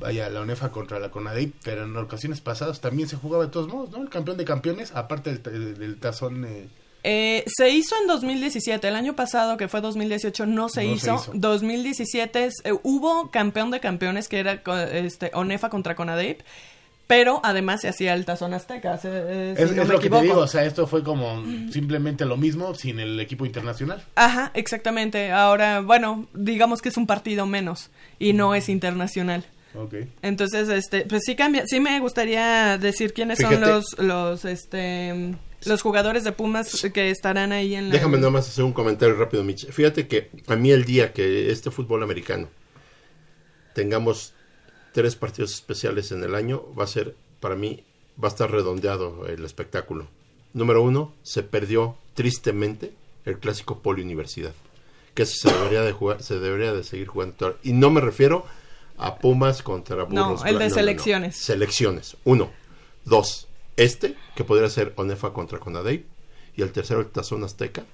Speaker 1: vaya la UNEFA contra la CONADEIP, pero en ocasiones pasadas también se jugaba de todos modos, ¿no? El campeón de campeones, aparte del, Tazón.
Speaker 2: Eh, se hizo en 2017, el año pasado que fue 2018 no se, hizo. 2017 hubo campeón de campeones que era este, ONEFA contra CONADEIP pero además se hacía el tazón azteca.
Speaker 1: Eh, es, lo que te digo, o sea, esto fue como simplemente lo mismo sin el equipo internacional.
Speaker 2: Ajá, exactamente. Ahora, bueno, digamos que es un partido menos y no es internacional.
Speaker 1: Okay.
Speaker 2: Entonces, este, pues sí cambia, sí me gustaría decir quiénes son los, los, este, los jugadores de Pumas que estarán ahí en
Speaker 3: la... Déjame nomás hacer un comentario rápido, Mitch. Fíjate que a mí el día que este fútbol americano tengamos tres partidos especiales en el año, va a ser, para mí, va a estar redondeado el espectáculo. Número uno, se perdió tristemente el clásico Poli Universidad, que se debería de jugar, se debería de seguir jugando. Y no me refiero a Pumas contra
Speaker 2: Burros. No, el de selecciones.
Speaker 3: Selecciones. Uno. Dos. Este, que podría ser Onefa contra Conadey. Y el tercero, el Tazón Azteca,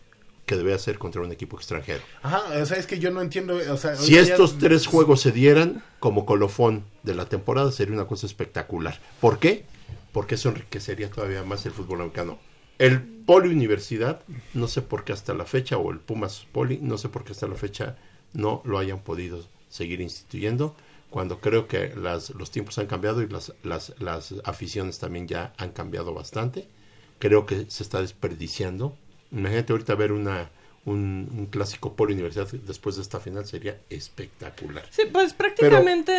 Speaker 3: que debe hacer contra un equipo extranjero.
Speaker 1: Ajá, o sea, es que yo no entiendo. O sea,
Speaker 3: si estos tres juegos se dieran como colofón de la temporada, sería una cosa espectacular. ¿Por qué? Porque eso enriquecería todavía más el fútbol americano. El Poli Universidad, no sé por qué hasta la fecha, o el Pumas Poli, no sé por qué hasta la fecha no lo hayan podido seguir instituyendo, cuando creo que las, los tiempos han cambiado y las, las, las aficiones también ya han cambiado bastante. Creo que se está desperdiciando Imagínate ahorita ver una un, clásico por universidad después de esta final sería espectacular.
Speaker 2: Sí, pues prácticamente,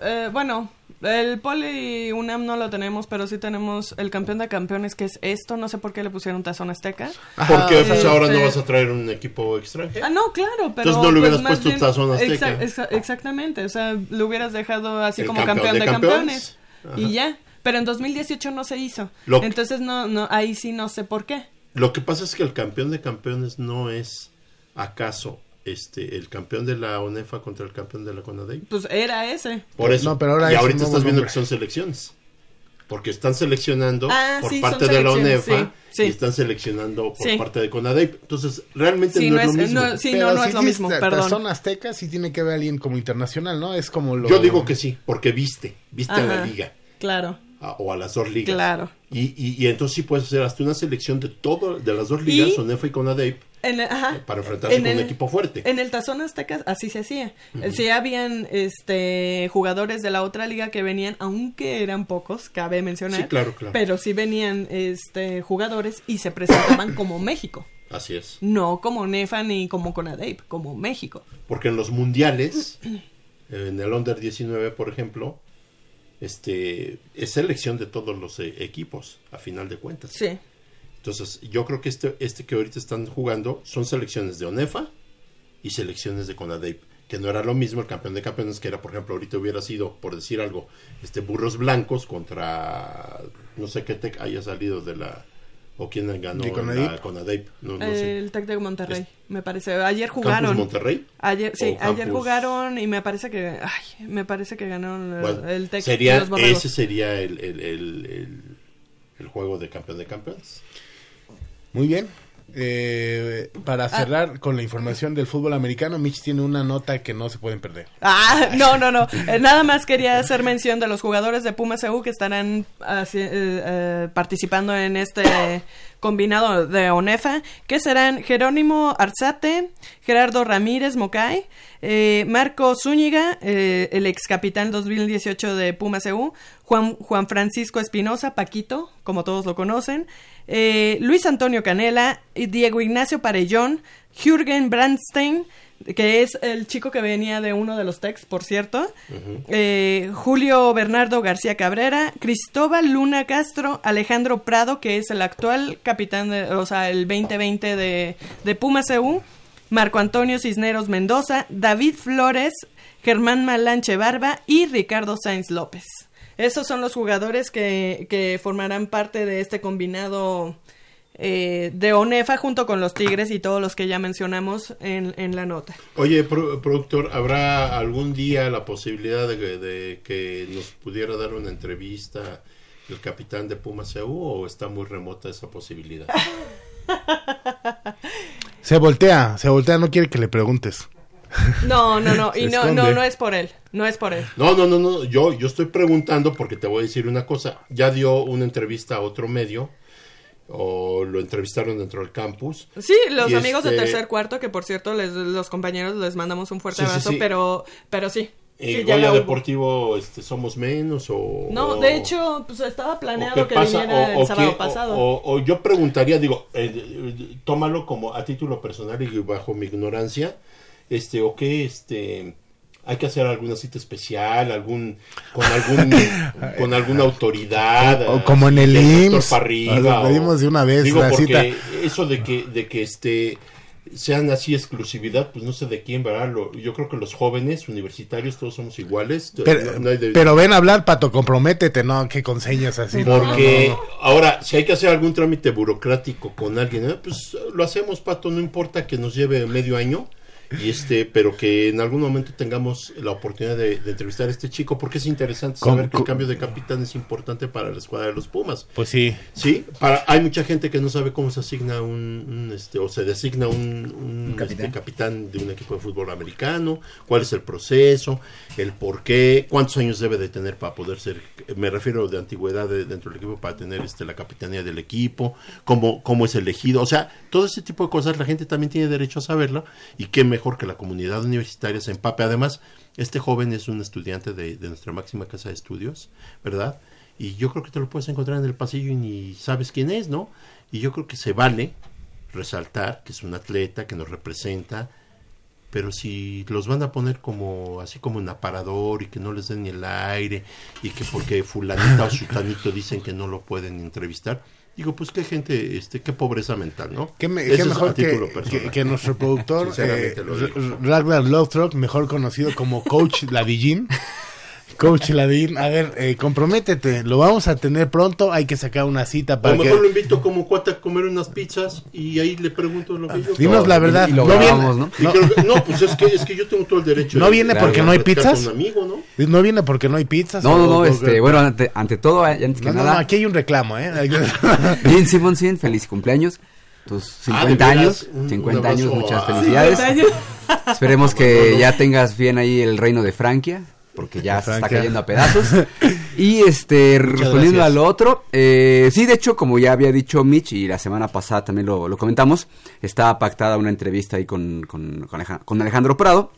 Speaker 2: eh, bueno, el Poli UNAM no lo tenemos, pero sí tenemos el campeón de campeones que es esto. No sé por qué le pusieron tazón azteca.
Speaker 3: Porque pues ahora no vas a traer un equipo extranjero.
Speaker 2: Ah, no, claro, pero.
Speaker 3: Entonces no le hubieras pues, puesto tazón azteca.
Speaker 2: exactamente, o sea, lo hubieras dejado así como campeón, de, campeones. Y ya. Pero en 2018 no se hizo. Entonces no, no, ahí sí no sé por qué.
Speaker 3: Lo que pasa es que el campeón de campeones no es acaso este el campeón de la UNEFA contra el campeón de la CONADEI.
Speaker 2: Pues era ese.
Speaker 3: Por eso. No, pero ahora y ahorita estás viendo que son selecciones. porque están seleccionando
Speaker 2: Ah,
Speaker 3: por
Speaker 2: sí,
Speaker 3: parte de la ONEFA
Speaker 2: sí, sí.
Speaker 3: y están seleccionando por
Speaker 2: Sí.
Speaker 3: parte de CONADEIP. Entonces, realmente
Speaker 2: Sí,
Speaker 3: no,
Speaker 2: no
Speaker 3: es lo mismo.
Speaker 2: no- sí,
Speaker 1: Pero
Speaker 2: no, no
Speaker 1: si
Speaker 2: es lo mismo, perdón.
Speaker 1: Son aztecas sí tiene que ver alguien como internacional, ¿no? Es como lo...
Speaker 3: Yo digo que sí, porque viste, viste a la
Speaker 2: Ajá.
Speaker 3: liga
Speaker 2: Claro,
Speaker 3: a- o a las dos ligas.
Speaker 2: claro.
Speaker 3: Y, y, y entonces sí puedes hacer hasta una selección de todo, de las dos ligas,
Speaker 2: Y-
Speaker 3: ONEFA y CONADEIP,
Speaker 2: En ajá.
Speaker 3: para enfrentarse
Speaker 2: En
Speaker 3: con un equipo fuerte.
Speaker 2: En el Tazón Azteca así se hacía. Sí habían este jugadores de la otra liga que venían, aunque eran pocos, cabe mencionar.
Speaker 3: Sí, claro, claro.
Speaker 2: Pero sí venían este jugadores y se presentaban como México.
Speaker 3: Así es.
Speaker 2: No como Nefa ni como Conadeip, como México.
Speaker 3: Porque en los mundiales, en el Under 19, por ejemplo, este es selección de todos los eh, equipos, a final de cuentas.
Speaker 2: Sí.
Speaker 3: Entonces, yo creo que este, este que ahorita están jugando son selecciones de ONEFA y selecciones de CONADEIP, que no era lo mismo el campeón de campeones, que era, por ejemplo, ahorita hubiera sido, por decir algo, este Burros Blancos contra, no sé qué tec haya salido de la, o quién ganó la CONADEIP, no, no sé.
Speaker 2: El Tec de Monterrey,
Speaker 3: Es-
Speaker 2: me parece. Ayer
Speaker 3: ¿Campus
Speaker 2: jugaron.
Speaker 3: Monterrey?
Speaker 2: Ayer, sí,
Speaker 3: ¿O
Speaker 2: ayer
Speaker 3: Campus-
Speaker 2: jugaron y me parece que, ay, me parece que ganaron el,
Speaker 3: Bueno,
Speaker 2: el Tec.
Speaker 3: sería,
Speaker 2: los
Speaker 3: ese sería el, el, el, el- el juego de campeón de campeones.
Speaker 1: Muy bien. Eh,
Speaker 2: Ah.
Speaker 1: para cerrar con la información del fútbol americano, Mitch tiene una nota que no se pueden perder.
Speaker 2: Ah, no, no, no. Eh, nada más quería hacer mención de los jugadores de Pumas EU que estarán eh, eh, participando en este combinado de ONEFA, que serán Jerónimo Arzate, Gerardo Ramírez Mocay, eh, Marco Zúñiga, eh, el ex capitán 2018 de Pumas EU, Juan, Juan Francisco Espinosa, Paquito, como todos lo conocen, eh, Luis Antonio Canela, Diego Ignacio Parellón, Jürgen Brandstein, que es el chico que venía de uno de los Tex, por cierto, eh, Julio Bernardo García Cabrera, Cristóbal Luna Castro, Alejandro Prado, que es el actual capitán, de, o sea, el 2020 de, de Pumas EU, Marco Antonio Cisneros Mendoza, David Flores, Germán Malanche Barba y Ricardo Sainz López. Esos son los jugadores que, que formarán parte de este combinado eh, de ONEFA junto con los Tigres y todos los que ya mencionamos en, en la nota.
Speaker 3: Oye, pro- productor, ¿habrá algún día la posibilidad de, que- de que nos pudiera dar una entrevista el capitán de Pumas EU o está muy remota esa posibilidad?
Speaker 1: Se voltea, se voltea, no quiere que le preguntes.
Speaker 2: No, no, no, y no, no,
Speaker 1: esconde.
Speaker 2: no es por él, no es por él.
Speaker 3: No, no, no, no, yo, yo estoy preguntando porque te voy a decir una cosa. Ya dio una entrevista a otro medio o lo entrevistaron dentro del campus.
Speaker 2: Sí, los
Speaker 3: Y
Speaker 2: amigos de
Speaker 3: este-
Speaker 2: tercer cuarto, que por cierto, les, los compañeros les mandamos un fuerte
Speaker 3: Sí,
Speaker 2: abrazo,
Speaker 3: sí.
Speaker 2: pero, pero sí.
Speaker 3: Eh,
Speaker 2: sí, ya
Speaker 3: Goya. Deportivo, este, somos menos o...
Speaker 2: No, de hecho, pues estaba planeado que
Speaker 3: pasa,
Speaker 2: viniera
Speaker 3: o-
Speaker 2: el sábado
Speaker 3: qué-
Speaker 2: pasado.
Speaker 3: O, o yo preguntaría, digo, eh, eh, tómalo como a título personal y bajo mi ignorancia, este, o qué, este, hay que hacer alguna cita especial, algún, con algún, con alguna autoridad,
Speaker 1: O como en el IMSS,
Speaker 3: arriba,
Speaker 1: o sea,
Speaker 3: o-
Speaker 1: pedimos de una vez
Speaker 3: digo,
Speaker 1: la
Speaker 3: porque
Speaker 1: cita.
Speaker 3: eso de que, de que este sean así exclusividad, pues no sé de quién, ¿verdad? Lo- yo creo que los jóvenes universitarios todos somos iguales.
Speaker 1: Pero,
Speaker 3: no- de-
Speaker 1: pero ven a hablar, Pato, comprométete, no, que con señas así.
Speaker 3: porque
Speaker 1: no, no, no.
Speaker 3: ahora, si hay que hacer algún trámite burocrático con alguien, eh, pues lo hacemos, Pato, no importa que nos lleve medio año. Y este, pero que en algún momento tengamos la oportunidad de, de entrevistar a este chico, porque es interesante
Speaker 1: Con-
Speaker 3: saber que el cambio de capitán es importante para la escuadra de los Pumas.
Speaker 1: Pues sí.
Speaker 3: Sí, para, hay mucha gente que no sabe cómo se asigna un, un, este, o se designa un, un,
Speaker 5: capitán.
Speaker 3: este, capitán de un equipo de fútbol americano, cuál es el proceso, el por qué, cuántos años debe de tener para poder ser, me refiero de antigüedad de- dentro del equipo para tener este, la capitanía del equipo, cómo, cómo es elegido, o sea, todo ese tipo de cosas la gente también tiene derecho a saberlo y qué mejor que la comunidad universitaria se empape. Además, este joven es un estudiante de, de nuestra máxima casa de estudios, ¿verdad? Y yo creo que te lo puedes encontrar en el pasillo y ni sabes quién es, ¿no? Y yo creo que se vale resaltar que es un atleta, que nos representa, pero si los van a poner como así como un aparador y que no les den ni el aire y que porque fulanita o sutanito dicen que no lo pueden entrevistar, digo, pues qué gente, este, qué pobreza mental, ¿no?
Speaker 1: Qué, me- qué
Speaker 3: es
Speaker 1: mejor que, que- que nuestro productor, eh, Ragnar Lothbrok, mejor conocido como Coach Ladillín, Coach Ladín, a ver, eh, comprométete, lo vamos a tener pronto, hay que sacar una cita
Speaker 3: A
Speaker 1: para
Speaker 3: lo
Speaker 1: que...
Speaker 3: mejor lo invito como cuate a comer unas pizzas y ahí le pregunto lo que yo
Speaker 1: Dinos la verdad,
Speaker 5: Y lo
Speaker 1: no,
Speaker 5: grabamos,
Speaker 1: viene,
Speaker 5: ¿no?
Speaker 3: Y que- no, pues es que, es que yo tengo todo el derecho.
Speaker 1: ¿No
Speaker 3: de-
Speaker 1: viene
Speaker 3: de-
Speaker 1: porque no hay pizzas?
Speaker 3: amigo, ¿no?
Speaker 1: no viene porque no hay pizzas.
Speaker 5: No, no, no, este, bueno, ante, ante todo, eh, antes que
Speaker 1: No, no, no,
Speaker 5: nada,
Speaker 1: aquí hay un reclamo, ¿eh?
Speaker 5: Jim Simonsen, feliz cumpleaños. Tus
Speaker 3: Ah,
Speaker 5: 50
Speaker 3: ¿de veras?
Speaker 5: años,
Speaker 3: Un-
Speaker 5: 50
Speaker 3: un
Speaker 5: años, muchas
Speaker 3: a-
Speaker 5: felicidades. Esperemos que ya tengas bien ahí el reino de Frankia, porque ya se está cayendo a pedazos. Y este, respondiendo
Speaker 1: gracias.
Speaker 5: a lo otro, eh, sí, de hecho, como ya había dicho Mitch, y la semana pasada también lo, lo comentamos, estaba pactada una entrevista ahí con, con, con Aleja- con Alejandro Prado.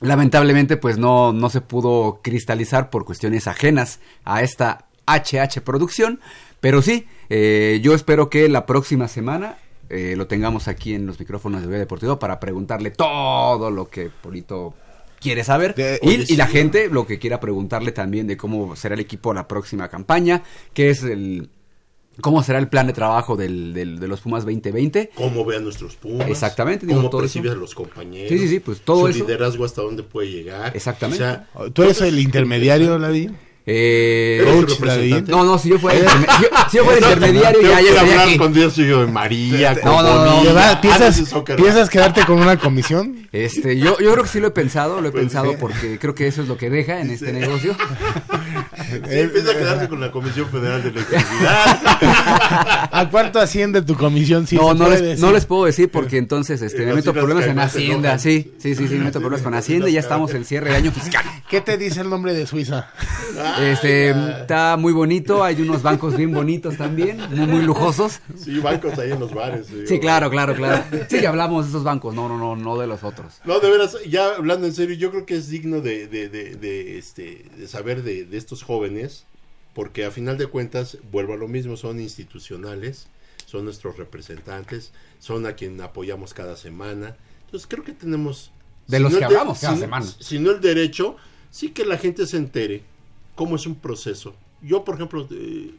Speaker 5: Lamentablemente, pues no, no se pudo cristalizar por cuestiones ajenas a esta HH producción. Pero sí, eh, yo espero que la próxima semana eh, lo tengamos aquí en los micrófonos de Vía Deportivo para preguntarle todo lo que Polito quiere saber.
Speaker 1: De-
Speaker 5: y,
Speaker 3: oye,
Speaker 5: y la
Speaker 3: sí.
Speaker 5: gente lo que quiera preguntarle también de cómo será el equipo la próxima campaña, qué es el... ¿Cómo será el plan de trabajo del, del- de los Pumas 2020?
Speaker 3: Cómo ve a nuestros Pumas.
Speaker 5: Exactamente, digo,
Speaker 3: Cómo
Speaker 5: todo
Speaker 3: percibe
Speaker 5: eso.
Speaker 3: a los compañeros.
Speaker 5: Sí, sí, sí, pues todo
Speaker 3: su
Speaker 5: eso.
Speaker 3: liderazgo hasta dónde puede llegar.
Speaker 5: Exactamente.
Speaker 3: O sea,
Speaker 1: ¿Tú eres el intermediario, Ladín?
Speaker 5: Eh, no, no, si yo fuera, interme- yo- si yo fuera intermediario ya,
Speaker 3: que
Speaker 5: ya estaría
Speaker 3: hablar
Speaker 5: aquí.
Speaker 3: con Dios y yo de María, con
Speaker 5: No, no, no,
Speaker 3: Bonilla.
Speaker 5: no.
Speaker 1: ¿Te va-
Speaker 3: Ah, no,
Speaker 1: ¿Piensas, ¿Piensas quedarte con una comisión?
Speaker 5: Este, yo, yo creo que sí lo he pensado, lo he
Speaker 3: Pues
Speaker 5: pensado
Speaker 3: sí.
Speaker 5: porque creo que eso es lo que deja en este negocio.
Speaker 3: Empieza a quedarse con la Comisión Federal de Electricidad.
Speaker 1: ¿A cuánto asciende tu comisión?
Speaker 5: No, no les,
Speaker 1: decir.
Speaker 5: no les puedo decir porque entonces este,
Speaker 3: Eh,
Speaker 5: me meto problemas en Hacienda, sí, sí, sí, sí, me meto problemas con Hacienda y ya estamos en cierre de año fiscal.
Speaker 1: ¿Qué te dice el nombre de Suiza?
Speaker 5: Este, está muy bonito, hay unos bancos bien bonitos también, muy, muy lujosos.
Speaker 3: Sí, bancos ahí en los bares.
Speaker 5: Sí, claro, claro, claro. Sí, ya hablamos de esos bancos, no, no, no, no de los otros.
Speaker 3: No, de veras, ya hablando en serio, yo creo que es digno de, de, de, de, este, de saber de, de estos jóvenes, porque a final de cuentas, vuelvo a lo mismo, son institucionales, son nuestros representantes, son a quien apoyamos cada semana. Entonces creo que tenemos...
Speaker 5: De los
Speaker 3: no
Speaker 5: que
Speaker 3: el
Speaker 5: hablamos cada
Speaker 3: si-
Speaker 5: semana.
Speaker 3: Si no el derecho, sí que la gente se entere cómo es un proceso. Yo, por ejemplo, eh,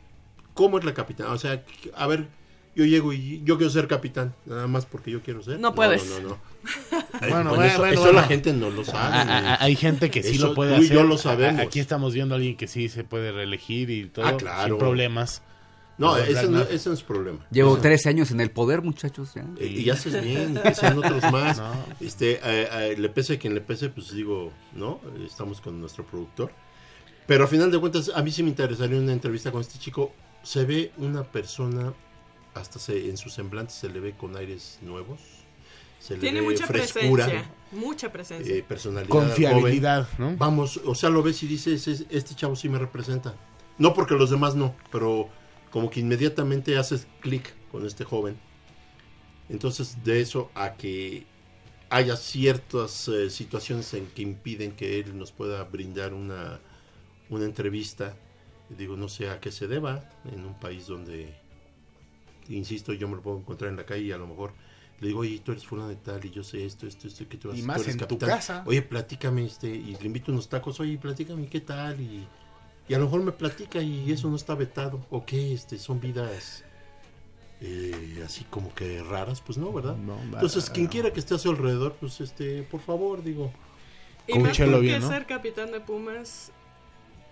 Speaker 3: ¿cómo es la capitán? O sea, a ver, yo llego y yo quiero ser capitán, nada más porque yo quiero ser.
Speaker 2: No puedes.
Speaker 3: No, no, no.
Speaker 1: Bueno,
Speaker 3: Bueno,
Speaker 1: bueno,
Speaker 3: eso,
Speaker 1: bueno,
Speaker 3: eso
Speaker 1: bueno.
Speaker 3: la gente no lo sabe.
Speaker 1: A- a- a- hay gente que sí
Speaker 3: Eso
Speaker 1: lo puede
Speaker 3: tú y
Speaker 1: hacer.
Speaker 3: yo lo sabemos.
Speaker 1: A- Aquí estamos viendo a alguien que sí se puede reelegir y todo
Speaker 3: Ah, claro.
Speaker 1: sin problemas.
Speaker 3: No, ese no, ese no es problema.
Speaker 5: Llevo
Speaker 3: Eso-
Speaker 5: 13 años en el poder, muchachos. ya.
Speaker 3: eh, Y haces bien, y que sean otros más.
Speaker 1: No.
Speaker 3: Este, eh, eh, le pese a quien le pese, pues digo, ¿no? Estamos con nuestro productor. Pero a final de cuentas, a mí sí me interesaría una entrevista con este chico. Se ve una persona, hasta se, en su semblante se le ve con aires nuevos. Se le
Speaker 2: Tiene
Speaker 3: ve
Speaker 2: mucha
Speaker 3: frescura,
Speaker 2: presencia. Mucha presencia.
Speaker 3: eh, personalidad. joven.
Speaker 1: Confiabilidad, ¿no?
Speaker 3: Vamos, o sea, lo ves y dices, "Es- este chavo sí me representa. No porque los demás no, pero como que inmediatamente haces clic con este joven. Entonces, de eso a que haya ciertas eh, situaciones en que impiden que él nos pueda brindar una, una entrevista, digo, no sé a qué se deba, en un país donde, insisto, yo me lo puedo encontrar en la calle y a lo mejor le digo, oye, tú eres fulano de tal y yo sé esto, esto, esto, que tú,
Speaker 1: Y
Speaker 3: tú
Speaker 1: más
Speaker 3: eres
Speaker 1: en tu
Speaker 3: capitán.
Speaker 1: casa.
Speaker 3: Oye, platícame, este, y le invito unos tacos, oye, platícame, ¿qué tal? Y, y a lo mejor me platica y eso no está vetado. ¿O qué? Este, son vidas eh, así como que raras, pues no, ¿verdad?
Speaker 1: No,
Speaker 3: Entonces, quien quiera que esté a su alrededor, pues este, por favor, digo,
Speaker 2: Y más porque
Speaker 1: bien, ¿no?
Speaker 2: ser capitán de Pumas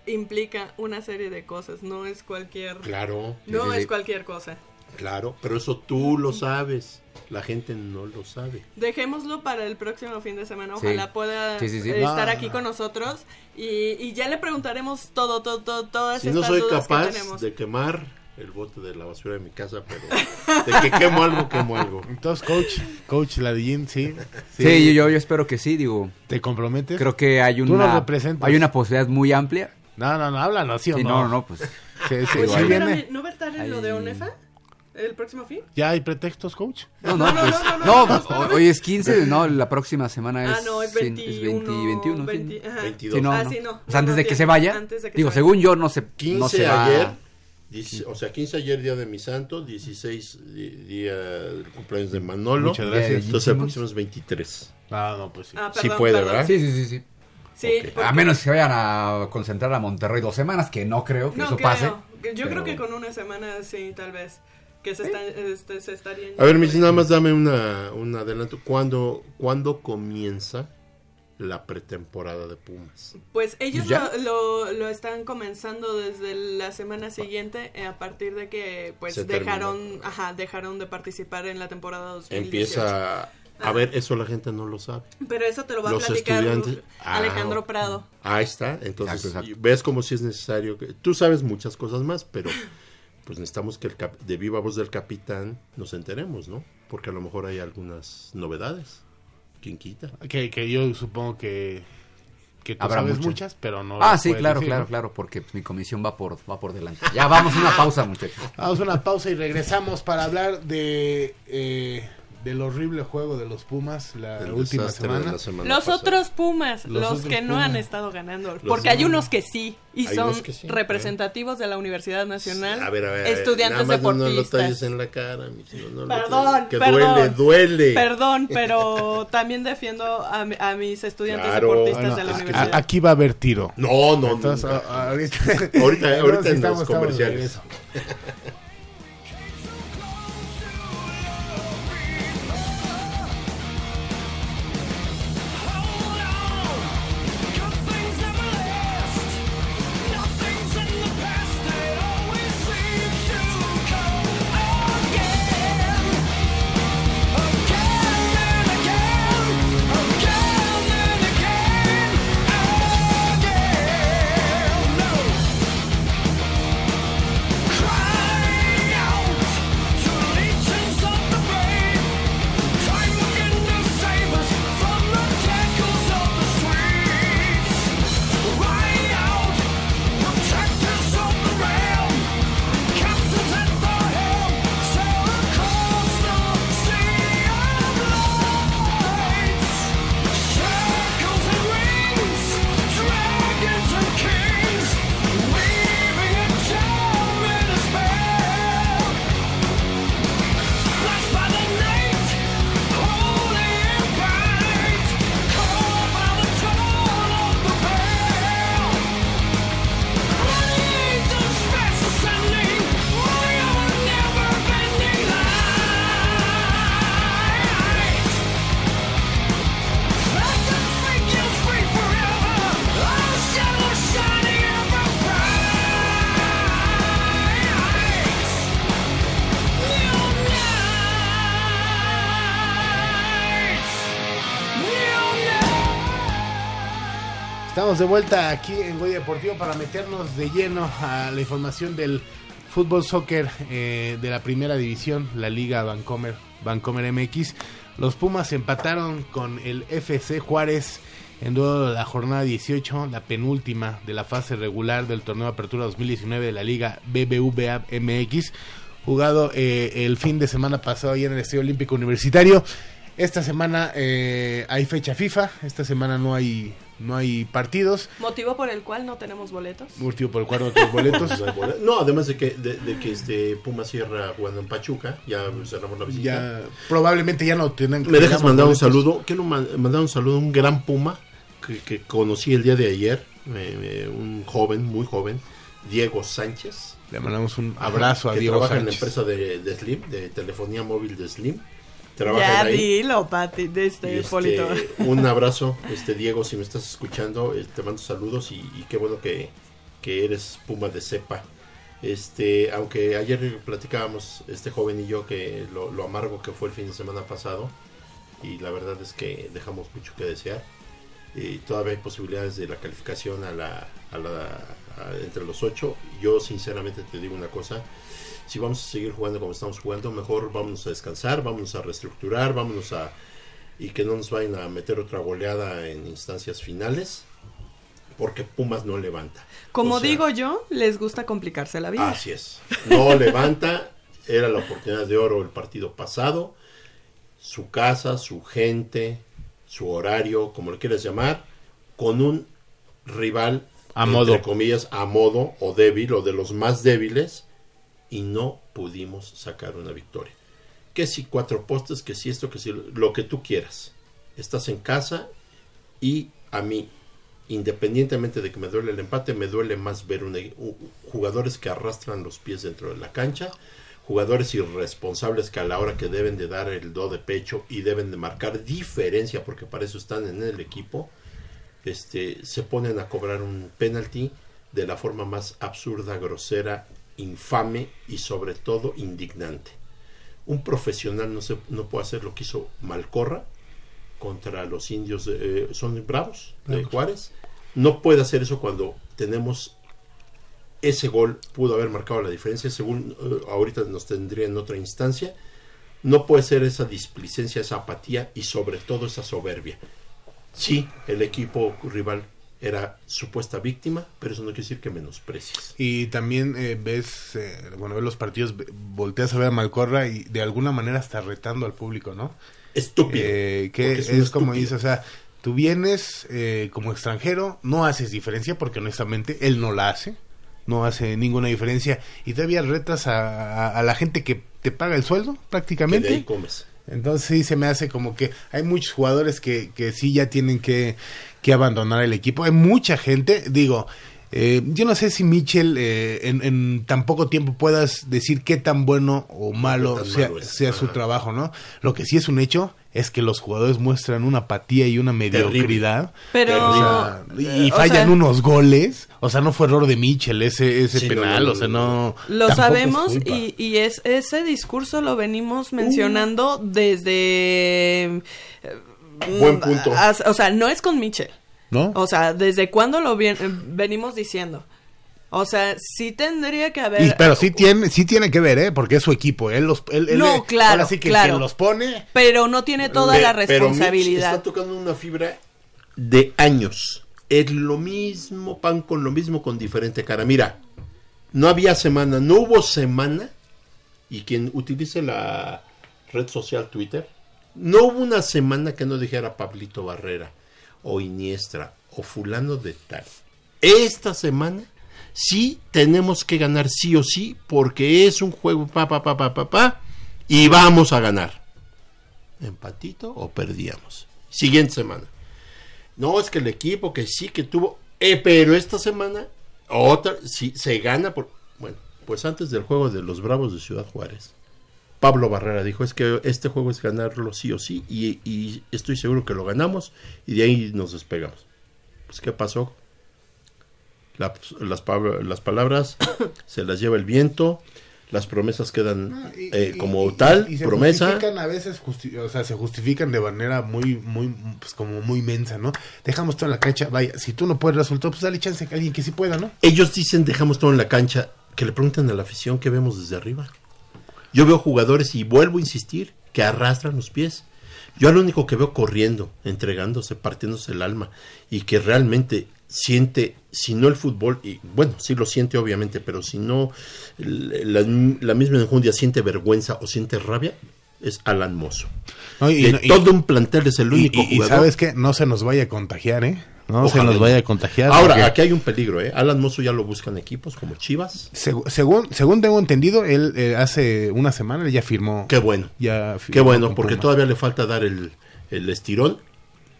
Speaker 2: implica una serie de cosas. No es cualquier.
Speaker 3: claro,
Speaker 2: No es cualquier cosa.
Speaker 3: Claro, pero eso tú lo sabes, la gente no lo sabe.
Speaker 2: Dejémoslo para el próximo fin de semana.
Speaker 5: Sí.
Speaker 2: Ojalá pueda
Speaker 5: Sí, sí, sí.
Speaker 2: eh, estar
Speaker 1: Ah.
Speaker 2: aquí con nosotros. Y, y ya le preguntaremos todo, todo, todo, todas
Speaker 3: Si no soy
Speaker 2: dudas
Speaker 3: capaz de quemar el bote de la basura de mi casa, pero de que quemo algo, quemo algo.
Speaker 1: Entonces, coach, coach Ladillín, sí.
Speaker 5: Sí, yo, yo, yo espero que sí, digo,
Speaker 1: ¿Te comprometes?
Speaker 5: creo que hay una, hay una posibilidad muy amplia.
Speaker 1: No, no, no, háblanos, ¿sí o
Speaker 5: Sí,
Speaker 1: no?
Speaker 5: no, no, pues.
Speaker 1: Sí, sí,
Speaker 2: Oye,
Speaker 1: sí
Speaker 2: espérame. ¿no va a estar en
Speaker 5: Ahí-
Speaker 2: lo de ONEFA? ¿El próximo fin?
Speaker 1: ¿Ya hay pretextos, coach?
Speaker 5: No, no,
Speaker 2: No, no,
Speaker 5: pues.
Speaker 2: no, no,
Speaker 5: No,
Speaker 2: no,
Speaker 5: pues, hoy es 15, no, la próxima semana es.
Speaker 2: ah, no, es
Speaker 5: sí,
Speaker 2: 21.
Speaker 5: es 20, 21. sí.
Speaker 2: 20, ajá.
Speaker 3: 22.
Speaker 5: Sí, no,
Speaker 2: Ah,
Speaker 5: no.
Speaker 2: sí, no.
Speaker 5: O sea, antes de que se vaya.
Speaker 2: antes de que
Speaker 5: digo,
Speaker 2: se vaya.
Speaker 5: según yo, no se,
Speaker 3: 15
Speaker 5: no se va.
Speaker 3: ayer, o sea, 15 ayer día de mi santo, 16 di- día del cumpleaños de Manolo.
Speaker 1: Muchas gracias.
Speaker 3: Entonces el próximo es 23.
Speaker 1: Ah, no, pues sí.
Speaker 2: Ah,
Speaker 3: Sí
Speaker 2: perdón,
Speaker 3: puede,
Speaker 2: perdón.
Speaker 3: ¿verdad?
Speaker 5: Sí, sí, sí, sí.
Speaker 2: Sí,
Speaker 3: Ok.
Speaker 2: porque-
Speaker 5: A menos que se vayan a concentrar a Monterrey dos semanas, que no creo que
Speaker 2: No
Speaker 5: eso
Speaker 2: creo.
Speaker 5: pase.
Speaker 2: Yo creo
Speaker 5: pero-
Speaker 2: que con una semana sí, tal vez. Que se, están, este, se estarían.
Speaker 3: A ver, mis, nada más dame una, un adelanto. ¿Cuándo, ¿Cuándo comienza la pretemporada de Pumas.
Speaker 2: Pues ellos
Speaker 5: ¿Ya?
Speaker 2: lo, lo, lo están comenzando desde la semana siguiente eh, a partir de que pues
Speaker 3: Se
Speaker 2: dejaron
Speaker 3: terminó.
Speaker 2: ajá, dejaron de participar en la temporada 2018.
Speaker 3: Empieza a ver, eso la gente no lo sabe.
Speaker 2: Pero eso te lo va
Speaker 3: Los
Speaker 2: a platicar
Speaker 3: estudiantes- Ah,
Speaker 2: Alejandro Prado.
Speaker 3: Ahí está, entonces
Speaker 5: Exacto, exacto.
Speaker 3: ves como si es necesario que tú sabes muchas cosas más, pero pues necesitamos que el cap- de viva voz del capitán nos enteremos, ¿no? Porque a lo mejor hay algunas novedades. ¿Quién quita?
Speaker 1: Que, que yo supongo que, que tú
Speaker 5: Habrá
Speaker 1: sabes
Speaker 5: muchas.
Speaker 1: muchas, pero no.
Speaker 5: Ah, sí, claro,
Speaker 1: decir,
Speaker 5: claro,
Speaker 1: ¿no?
Speaker 5: claro, porque pues, mi comisión va por, va por delante. Ya vamos a una pausa, muchachos.
Speaker 1: Vamos a una pausa y regresamos para hablar de eh, del horrible juego de los Pumas la
Speaker 3: El
Speaker 1: última semana.
Speaker 3: la semana
Speaker 2: Los
Speaker 3: pasada.
Speaker 2: otros Pumas,
Speaker 1: Los
Speaker 2: los,
Speaker 1: otros
Speaker 2: que no
Speaker 1: Pumas.
Speaker 2: han estado ganando. Porque hay unos que sí, y son
Speaker 3: sí,
Speaker 2: representativos de la Universidad Nacional,
Speaker 3: A ver, a ver,
Speaker 2: estudiantes
Speaker 3: nada más no-
Speaker 2: deportistas.
Speaker 3: No lo en la cara, no lo
Speaker 2: Perdón,
Speaker 3: talles, que
Speaker 2: perdón.
Speaker 3: duele, duele.
Speaker 2: Perdón, pero también defiendo a, mi- a mis estudiantes
Speaker 3: Claro.
Speaker 2: deportistas
Speaker 1: Bueno,
Speaker 2: de la
Speaker 1: a-
Speaker 2: universidad.
Speaker 1: aquí va a haber tiro.
Speaker 3: No, no,
Speaker 1: Entonces,
Speaker 3: nunca.
Speaker 1: a- ahorita,
Speaker 3: Ahorita- ahorita en los comerciales.
Speaker 1: De vuelta aquí en Goya Deportivo para meternos de lleno a la información del fútbol soccer eh, de la primera división, la Liga Vancomer, Vancomer MX. Los Pumas empataron con el FC Juárez en duelo de la jornada 18, la penúltima de la fase regular del torneo de Apertura 2019 de la Liga BBVA MX, jugado eh, el fin de semana pasado ahí en el Estadio Olímpico Universitario. Esta semana eh, hay fecha FIFA, esta semana no hay no hay partidos,
Speaker 2: Motivo por el cual no tenemos boletos.
Speaker 1: motivo por el cual no tenemos boletos.
Speaker 3: No, además de que, de, de que este Puma cierra jugando en Pachuca, ya cerramos la visita.
Speaker 1: ya probablemente ya no tienen
Speaker 3: ¿Me dejas mandar un saludo? Quiero man- mandar un saludo a un gran Puma que, que conocí el día de ayer, eh, eh, un joven, muy joven, Diego Sánchez.
Speaker 1: Le mandamos un abrazo a
Speaker 3: que
Speaker 1: Diego
Speaker 3: trabaja en la
Speaker 1: Sánchez.
Speaker 3: empresa de, de Slim, de telefonía móvil de Slim.
Speaker 2: Ya
Speaker 3: ahí.
Speaker 2: dilo, Pati, de este
Speaker 3: este, un abrazo, este Diego, si me estás escuchando, eh, te mando saludos y, y qué bueno que, que eres Puma de cepa. Este, aunque ayer platicábamos este joven y yo que lo, lo amargo que fue el fin de semana pasado y la verdad es que dejamos mucho que desear. Y todavía hay posibilidades de la calificación a la, a la a- entre los ocho. Yo sinceramente te digo una cosa, si vamos a seguir jugando como estamos jugando, mejor vámonos a descansar, vámonos a reestructurar, vámonos a y que no nos vayan a meter otra goleada en instancias finales, porque Pumas no levanta.
Speaker 2: Como
Speaker 3: O sea,
Speaker 2: digo yo, les gusta complicarse la vida.
Speaker 3: Así es. No levanta. Era la oportunidad de oro el partido pasado. Su casa, su gente, su horario, como le quieras llamar, con un rival,
Speaker 1: A modo.
Speaker 3: entre comillas, a modo o débil o de los más débiles, y no pudimos sacar una victoria. Que si cuatro postes, que si esto, que si lo que tú quieras. Estás en casa y a mí, independientemente de que me duele el empate, me duele más ver jugadores que arrastran los pies dentro de la cancha, jugadores irresponsables que a la hora que deben de dar el do de pecho y deben de marcar diferencia, porque para eso están en el equipo, este, se ponen a cobrar un penalti de la forma más absurda, grosera, infame y sobre todo indignante. Un profesional no, se, no puede hacer lo que hizo Malcorra contra los indios, de- eh, son bravos de Juárez. No puede hacer eso cuando tenemos ese gol, pudo haber marcado la diferencia, según eh, ahorita nos tendría en otra instancia. No puede ser esa displicencia, esa apatía y sobre todo esa soberbia. Sí, el equipo rival era supuesta víctima, pero eso no quiere decir que menosprecies.
Speaker 1: Y también eh, ves, eh, bueno, ves los partidos, volteas a ver a Malcorra y de alguna manera está retando al público, ¿no?
Speaker 3: Estúpido.
Speaker 1: Eh, que es, como dice, o sea, tú vienes eh, como extranjero, no haces diferencia porque honestamente él no la hace, no hace ninguna diferencia y todavía retas a, a- a la gente que te paga el sueldo
Speaker 3: Que de ahí
Speaker 1: prácticamente.
Speaker 3: comes.
Speaker 1: Entonces sí se me hace como que hay muchos jugadores que, que sí ya tienen que, que abandonar el equipo. Hay mucha gente, digo, eh, yo no sé si Mitchell eh, en, en tan poco tiempo puedas decir qué tan bueno o malo
Speaker 3: tan
Speaker 1: sea,
Speaker 3: malo
Speaker 1: sea su trabajo, ¿no? Lo que sí es un hecho es que los jugadores muestran una apatía y una mediocridad.
Speaker 2: Pero.
Speaker 1: O sea, y,
Speaker 2: o
Speaker 1: fallan
Speaker 2: sea,
Speaker 1: unos goles. O sea, no fue error de Mitchell ese, ese
Speaker 3: Sí,
Speaker 1: penal.
Speaker 3: no,
Speaker 1: o sea,
Speaker 3: no.
Speaker 2: Lo
Speaker 1: es
Speaker 2: sabemos y, y es ese discurso lo venimos mencionando desde... eh,
Speaker 3: Buen punto.
Speaker 2: o sea, no es con Michel.
Speaker 1: ¿No?
Speaker 2: O sea, ¿desde cuándo lo vien- eh, venimos diciendo? O sea, sí tendría que haber...
Speaker 1: Y- pero sí tiene, sí tiene que ver, ¿eh? Porque es su equipo. Él los, él, él-
Speaker 2: No, claro,
Speaker 1: ahora sí que
Speaker 2: claro.
Speaker 1: quien los pone.
Speaker 2: Pero no tiene toda la responsabilidad.
Speaker 3: está tocando una fibra de años. Es lo mismo pan con lo mismo con diferente cara. Mira, no había semana, no hubo semana. Y quien utilice la red social Twitter, no hubo una semana que no dijera Pablito Barrera o Iniestra o fulano de tal. Esta semana sí tenemos que ganar sí o sí porque es un juego pa pa pa pa pa pa y vamos a ganar empatito o perdíamos. Siguiente semana. No, es que el equipo que sí que tuvo, eh, pero esta semana otra, sí, se gana por, bueno, pues antes del juego de los Bravos de Ciudad Juárez, Pablo Barrera dijo, es que este juego es ganarlo sí o sí y, y estoy seguro que lo ganamos y de ahí nos despegamos. Pues, ¿qué pasó? La- las, las palabras se las lleva el viento, las promesas quedan
Speaker 1: Y-
Speaker 3: eh, como
Speaker 1: y-
Speaker 3: tal,
Speaker 1: y se
Speaker 3: promesa.
Speaker 1: justifican a veces, justi- o sea, se justifican de manera muy, muy, pues como muy mensa, ¿no? Dejamos todo en la cancha, vaya, si tú no puedes resultar, pues dale chance a alguien que sí pueda, ¿no?
Speaker 3: ellos dicen dejamos todo en la cancha, que le preguntan a la afición qué vemos desde arriba. Yo veo jugadores y vuelvo a insistir que arrastran los pies. Yo al único que veo corriendo, entregándose, partiéndose el alma y que realmente siente, si no el fútbol, y bueno, sí lo siente obviamente, pero si no la, la misma enjundia siente vergüenza o siente rabia, es Alan Mozo.
Speaker 1: No, y-
Speaker 3: de
Speaker 1: no- y-
Speaker 3: todo un plantel es el
Speaker 1: Y,
Speaker 3: único
Speaker 1: y- y
Speaker 3: jugador.
Speaker 1: sabes que no se nos vaya a contagiar, ¿eh? No se nos
Speaker 3: y-
Speaker 1: vaya a contagiar.
Speaker 3: Ahora,
Speaker 1: porque
Speaker 3: aquí hay un peligro, ¿eh? Alan Mozo ya lo buscan equipos como Chivas.
Speaker 1: seg- según, según tengo entendido, él eh, hace una semana ya firmó.
Speaker 3: Qué bueno.
Speaker 1: ya
Speaker 3: Qué bueno, porque
Speaker 1: Pumas.
Speaker 3: todavía le falta dar el, el estirón.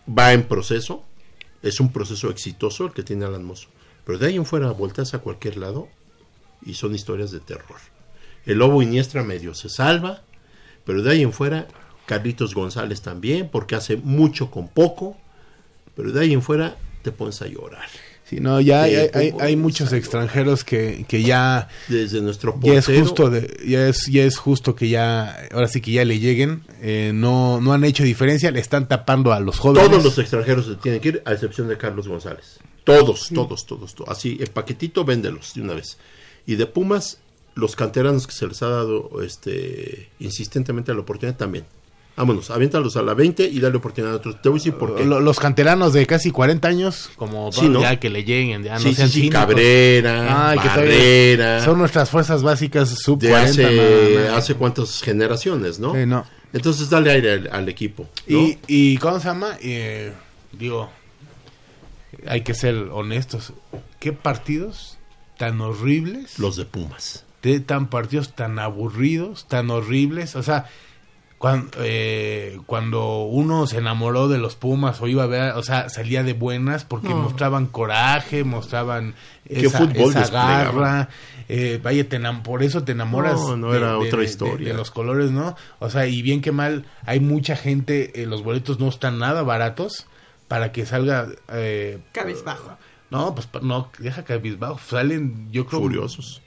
Speaker 3: Va en proceso. Es un proceso exitoso el que tiene Alan Mozo. Pero de ahí en fuera volteas a cualquier lado y son historias de terror. El Lobo Iniestra medio se salva, pero de ahí en fuera Carlitos González también, porque hace mucho con poco. Pero de ahí en fuera te pones a llorar.
Speaker 1: Sí, no, ya hay,
Speaker 3: Sí,
Speaker 1: hay- hay muchos extranjeros que, que ya,
Speaker 3: Desde nuestro
Speaker 1: ya es
Speaker 3: portero,
Speaker 1: justo de, ya es, ya es justo que ya, ahora sí que ya le lleguen, eh, no, no han hecho diferencia, le están tapando a los jóvenes.
Speaker 3: Todos los extranjeros se tienen que ir, a excepción de Carlos González. Todos, todos, todos, todos. Así, el paquetito, véndelos de una vez. Y de Pumas, los canteranos que se les ha dado este insistentemente la oportunidad también. Vámonos, aviéntalos a la 20 y dale oportunidad a otros. Te voy a decir por qué.
Speaker 1: Lo- los canteranos de casi 40 años, como
Speaker 3: Sí, ¿no?
Speaker 1: ya que le lleguen, ya no
Speaker 3: sí, sí,
Speaker 1: sean
Speaker 3: sí,
Speaker 1: cínicos.
Speaker 3: Cabrera,
Speaker 1: Ay, que todavía
Speaker 3: Barrera,
Speaker 1: Son nuestras fuerzas básicas sub
Speaker 3: de
Speaker 1: 40.
Speaker 3: hace,
Speaker 1: no, no.
Speaker 3: hace cuántas generaciones, ¿no? Entonces dale aire al, al equipo.
Speaker 1: Y, y ¿cómo se llama? Eh, digo, hay que ser honestos. ¿Qué partidos tan horribles?
Speaker 3: Los de Pumas.
Speaker 1: de tan partidos tan aburridos, tan horribles. O sea, cuando, cuando uno se enamoró de los Pumas o iba a ver, o sea, salía de buenas porque
Speaker 3: No.
Speaker 1: mostraban coraje, mostraban
Speaker 3: ¿Qué
Speaker 1: esa,
Speaker 3: fútbol
Speaker 1: esa garra. Eh, vaya, te enam- por eso te enamoras
Speaker 3: No, no era otra historia.
Speaker 1: de los colores, ¿no? O sea, y bien que mal, hay mucha gente, eh, los boletos no están nada baratos para que salga... Eh,
Speaker 2: Cabizbajo.
Speaker 1: No, pues pa- no, deja cabizbajo. Salen, yo creo...
Speaker 3: Furiosos.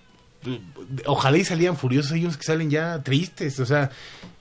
Speaker 1: Ojalá y salían furiosos ellos que salen ya tristes. O sea,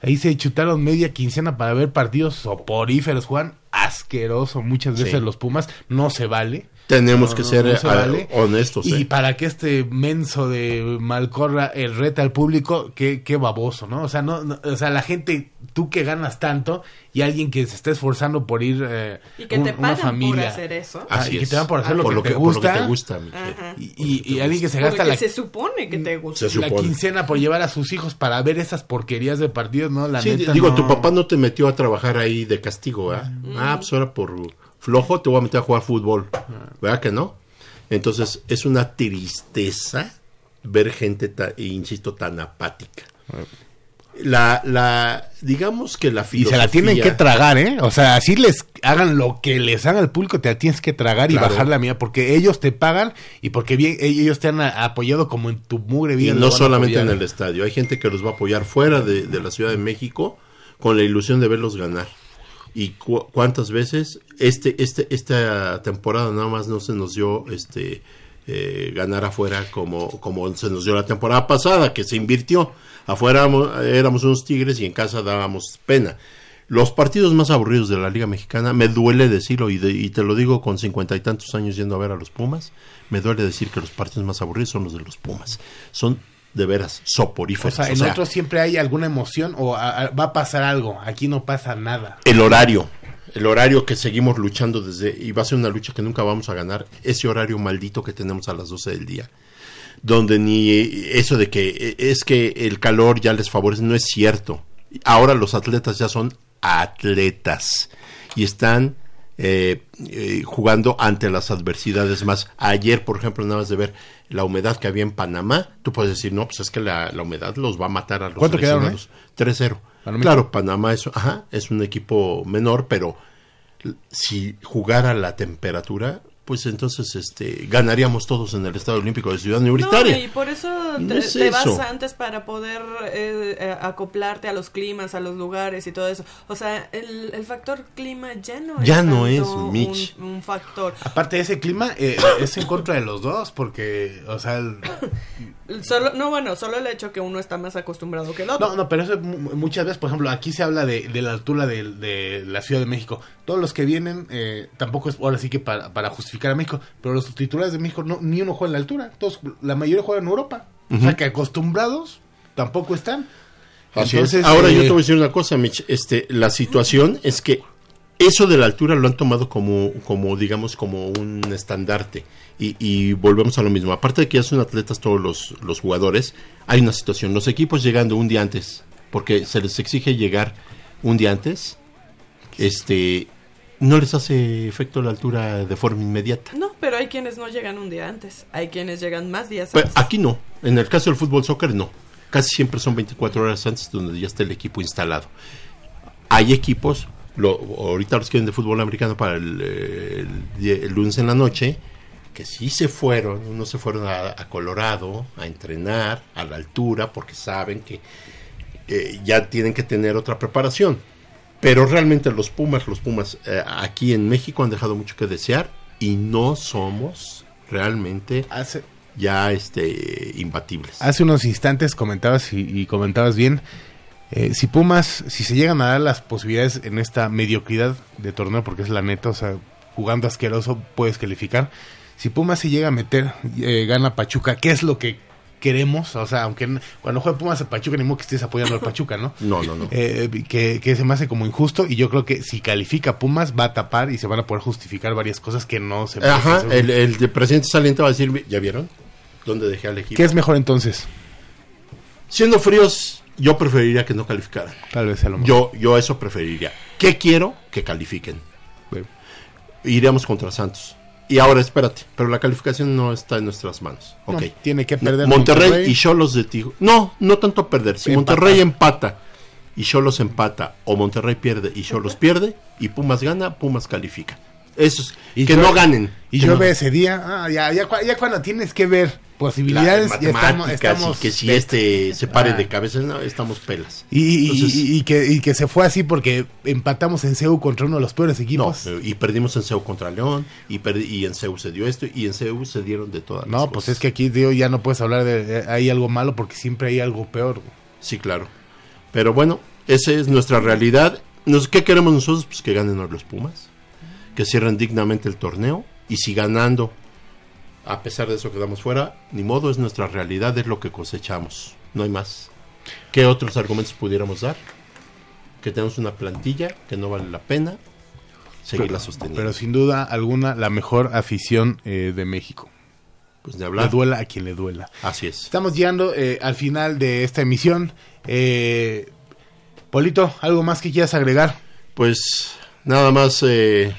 Speaker 1: ahí se chutaron media quincena para ver partidos soporíferos. Juan, asqueroso muchas veces
Speaker 3: Sí.
Speaker 1: los Pumas. No se vale.
Speaker 3: Tenemos
Speaker 1: No,
Speaker 3: que
Speaker 1: no,
Speaker 3: ser
Speaker 1: no se
Speaker 3: eh,
Speaker 1: vale.
Speaker 3: honestos.
Speaker 1: Y
Speaker 3: eh.
Speaker 1: para que este menso de Malcorra el reta al público, qué, qué baboso, ¿no? O sea, no, no- o sea, la gente, tú que ganas tanto y alguien que se está esforzando por ir eh,
Speaker 2: Y que
Speaker 1: un-
Speaker 2: te
Speaker 1: una
Speaker 2: pagan por
Speaker 1: familia.
Speaker 2: hacer eso.
Speaker 1: Ah,
Speaker 3: Así
Speaker 1: y que
Speaker 3: es.
Speaker 1: te van por hacer lo,
Speaker 3: Por
Speaker 1: que te
Speaker 3: por lo
Speaker 1: gusta.
Speaker 3: que te gusta, Michelle.
Speaker 2: Ajá.
Speaker 1: Y, y- y alguien que se gasta la,
Speaker 2: se supone que te gusta.
Speaker 3: Se
Speaker 1: la quincena por llevar a sus hijos para ver esas porquerías de partidos, ¿no? La
Speaker 3: Sí,
Speaker 1: neta,
Speaker 3: digo,
Speaker 1: no.
Speaker 3: tu papá no te metió a trabajar ahí de castigo, ¿verdad? Ah, pues ahora por flojo te voy a meter a jugar fútbol. ¿Verdad que no? Entonces, es una tristeza ver gente, ta- e insisto, tan apática. La, la, digamos que la
Speaker 1: Y
Speaker 3: filosofía...
Speaker 1: se la tienen que tragar, ¿eh? O sea, así les hagan lo que les haga al público, te la tienes que tragar y bajar la mía, porque ellos te pagan y porque bien, ellos te han apoyado como en tu mugre vida.
Speaker 3: Y no solamente en el estadio, hay gente que los va a apoyar fuera de, de la Ciudad de México con la ilusión de verlos ganar. Y cu- cuántas veces este, este, esta temporada nada más no se nos dio este eh, ganar afuera como, como se nos dio la temporada pasada, que se invirtió. Afuera éramos, éramos unos tigres y en casa dábamos pena. Los partidos más aburridos de la Liga Mexicana, me duele decirlo, y, de- y te lo digo con cincuenta y tantos años yendo a ver a los Pumas, me duele decir que los partidos más aburridos son los de los Pumas. Son de veras
Speaker 1: O
Speaker 3: soporíferos.
Speaker 1: sea, en
Speaker 3: O sea,
Speaker 1: otros siempre hay alguna emoción o a- a- va a pasar algo. Aquí no pasa nada.
Speaker 3: el horario, el horario que seguimos luchando desde, y va a ser una lucha que nunca vamos a ganar, ese horario maldito que tenemos a las 12 del día. Donde ni eso de que eh, es que el calor ya les favorece, no es cierto. Ahora los atletas ya son atletas y están eh, eh, jugando ante las adversidades más. Ayer, por ejemplo, nada más de ver la humedad que había en Panamá, tú puedes decir, no, pues es que la, la humedad los va a matar a los
Speaker 1: ¿Cuánto quedaron, eh?
Speaker 3: seleccionados. 3-0.
Speaker 1: Panamá.
Speaker 3: Claro, Panamá es, ajá, es un equipo menor, pero si jugara la temperatura, pues entonces este ganaríamos todos en el Estadio Olímpico de Ciudad Universitaria.
Speaker 2: No, y por eso te,
Speaker 3: No es
Speaker 2: te vas
Speaker 3: eso.
Speaker 2: antes para poder eh, eh, acoplarte a los climas, a los lugares y todo eso. O sea, el, el factor clima ya no
Speaker 3: Ya
Speaker 2: es
Speaker 3: no es, Mitch.
Speaker 2: Un, un factor.
Speaker 1: Aparte de ese clima, eh, es en contra de los dos, porque, o sea, el-
Speaker 2: Solo, no, bueno, solo el hecho que uno está más acostumbrado que el otro.
Speaker 1: No, no, pero eso mu- muchas veces, por ejemplo, aquí se habla de, de la altura de, de la Ciudad de México. Todos los que vienen, eh, tampoco es ahora sí que para, para justificar a México, pero los titulares de México, no, ni uno juega en la altura. Todos, la mayoría juega en Europa. O sea que acostumbrados tampoco están.
Speaker 3: Así
Speaker 1: Entonces,
Speaker 3: es. Ahora
Speaker 1: eh,
Speaker 3: yo te voy a decir una cosa, Mitch. Este, la situación es que eso de la altura lo han tomado como, como digamos, como un estandarte. Y, y volvemos a lo mismo. Aparte de que ya son atletas todos los, los jugadores, hay una situación. Los equipos llegando un día antes, porque se les exige llegar un día antes, este, no les hace efecto la altura de forma inmediata.
Speaker 2: No, pero hay quienes no llegan un día antes. Hay quienes llegan más días
Speaker 3: Pero
Speaker 2: antes.
Speaker 3: aquí no. En el caso del fútbol soccer no. Casi siempre son 24 horas antes donde ya está el equipo instalado. Hay equipos, lo, ahorita los quieren de fútbol americano para el, el die- el lunes en la noche, que sí se fueron, unos se fueron a, a Colorado a entrenar a la altura porque saben que eh, ya tienen que tener otra preparación. Pero realmente los Pumas, los Pumas eh, aquí en México han dejado mucho que desear y no somos realmente
Speaker 1: Hace,
Speaker 3: ya este imbatibles.
Speaker 1: hace unos instantes comentabas y, y comentabas bien. Eh, si Pumas, si se llegan a dar las posibilidades en esta mediocridad de torneo, porque es la neta, o sea, jugando asqueroso puedes calificar. Si Pumas se llega a meter, eh, gana Pachuca, ¿qué es lo que queremos? O sea, aunque cuando juega Pumas a Pachuca, ni modo que estés apoyando al Pachuca, ¿no?
Speaker 3: No, no, no.
Speaker 1: Eh, que, que se me hace como injusto y yo creo que si califica Pumas va a tapar y se van a poder justificar varias cosas que no se
Speaker 3: Ajá, el, el de presidente saliente va a decir, ¿ya vieron? ¿Dónde dejé al equipo?
Speaker 1: ¿Qué es mejor entonces?
Speaker 3: Siendo fríos, yo preferiría que no calificaran.
Speaker 1: Tal vez sea lo mejor.
Speaker 3: Yo, yo eso preferiría. ¿Qué quiero? Que califiquen.
Speaker 1: Bueno.
Speaker 3: Iríamos contra Santos. Y ahora espérate, pero la calificación no está en nuestras manos.
Speaker 1: No,
Speaker 3: Ok.
Speaker 1: tiene que perder
Speaker 3: Monterrey, y Cholos de Tijuana. No, no tanto perder. Si. Monterrey empata y Cholos empata, o Monterrey pierde y Cholos pierde, y Pumas gana, Pumas califica. Eso es,
Speaker 1: Y
Speaker 3: que no ganen.
Speaker 1: Y
Speaker 3: Que
Speaker 1: llueve
Speaker 3: no-
Speaker 1: ese día. Ah, ya, ya, ya cuando tienes que ver posibilidades ya estamos, estamos
Speaker 3: y que si este se pare
Speaker 1: Ah.
Speaker 3: de cabeza, no, estamos pelas.
Speaker 1: y, y-
Speaker 3: Entonces-
Speaker 1: y- y que, y que se fue así porque empatamos en CEU contra uno de los peores equipos.
Speaker 3: eh, y perdimos en CEU contra León, y, y en CEU se dio esto, y en CEU se dieron de todas las
Speaker 1: No, pues
Speaker 3: cosas.
Speaker 1: es que aquí digo, ya no puedes hablar de hay algo malo porque siempre hay algo peor.
Speaker 3: Sí, claro. Pero bueno, esa es nuestra realidad. Nos, ¿Qué queremos nosotros? Pues que ganen los Pumas, que cierren dignamente el torneo, y si ganando, a pesar de eso quedamos fuera, ni modo, es nuestra realidad, es lo que cosechamos, no hay más. ¿Qué otros argumentos pudiéramos dar? Que tenemos una plantilla que no vale la pena seguirla sosteniendo.
Speaker 1: Pero sin duda alguna la mejor afición eh, de México.
Speaker 3: pues de
Speaker 1: Le
Speaker 3: hablar.
Speaker 1: duela a quien le duela.
Speaker 3: Así es.
Speaker 1: Estamos llegando eh, al final de esta emisión. Eh, Polito, ¿algo más que quieras agregar?
Speaker 3: Pues nada más eh,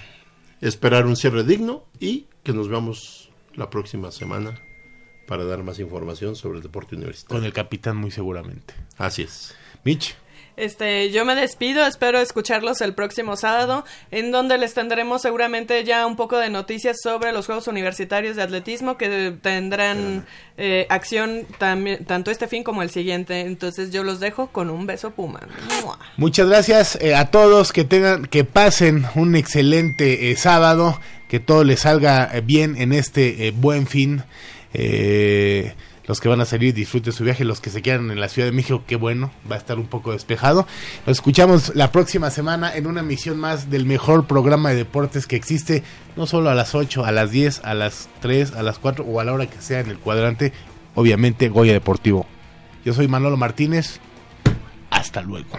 Speaker 3: esperar un cierre digno y que nos veamos la próxima semana para dar más información sobre el deporte
Speaker 1: Con
Speaker 3: universitario.
Speaker 1: el capitán muy seguramente.
Speaker 3: Así es.
Speaker 1: Mitch.
Speaker 2: Este, yo me despido, espero escucharlos el próximo sábado, en donde les tendremos seguramente ya un poco de noticias sobre los Juegos Universitarios de Atletismo que tendrán eh, acción también, tanto este fin como el siguiente. Entonces yo los dejo con un beso puma. ¡Mua!
Speaker 1: Muchas gracias eh, a todos que tengan, que pasen un excelente eh, sábado, que todo les salga eh, bien en este eh, buen fin. Eh, los que van a salir disfruten su viaje, los que se quedan en la Ciudad de México, qué bueno, va a estar un poco despejado. Nos escuchamos la próxima semana en una emisión más del mejor programa de deportes que existe, no solo a las 8, a las 10, a las 3, a las 4 o a la hora que sea en el cuadrante, obviamente Goya Deportivo. Yo soy Manolo Martínez, hasta luego.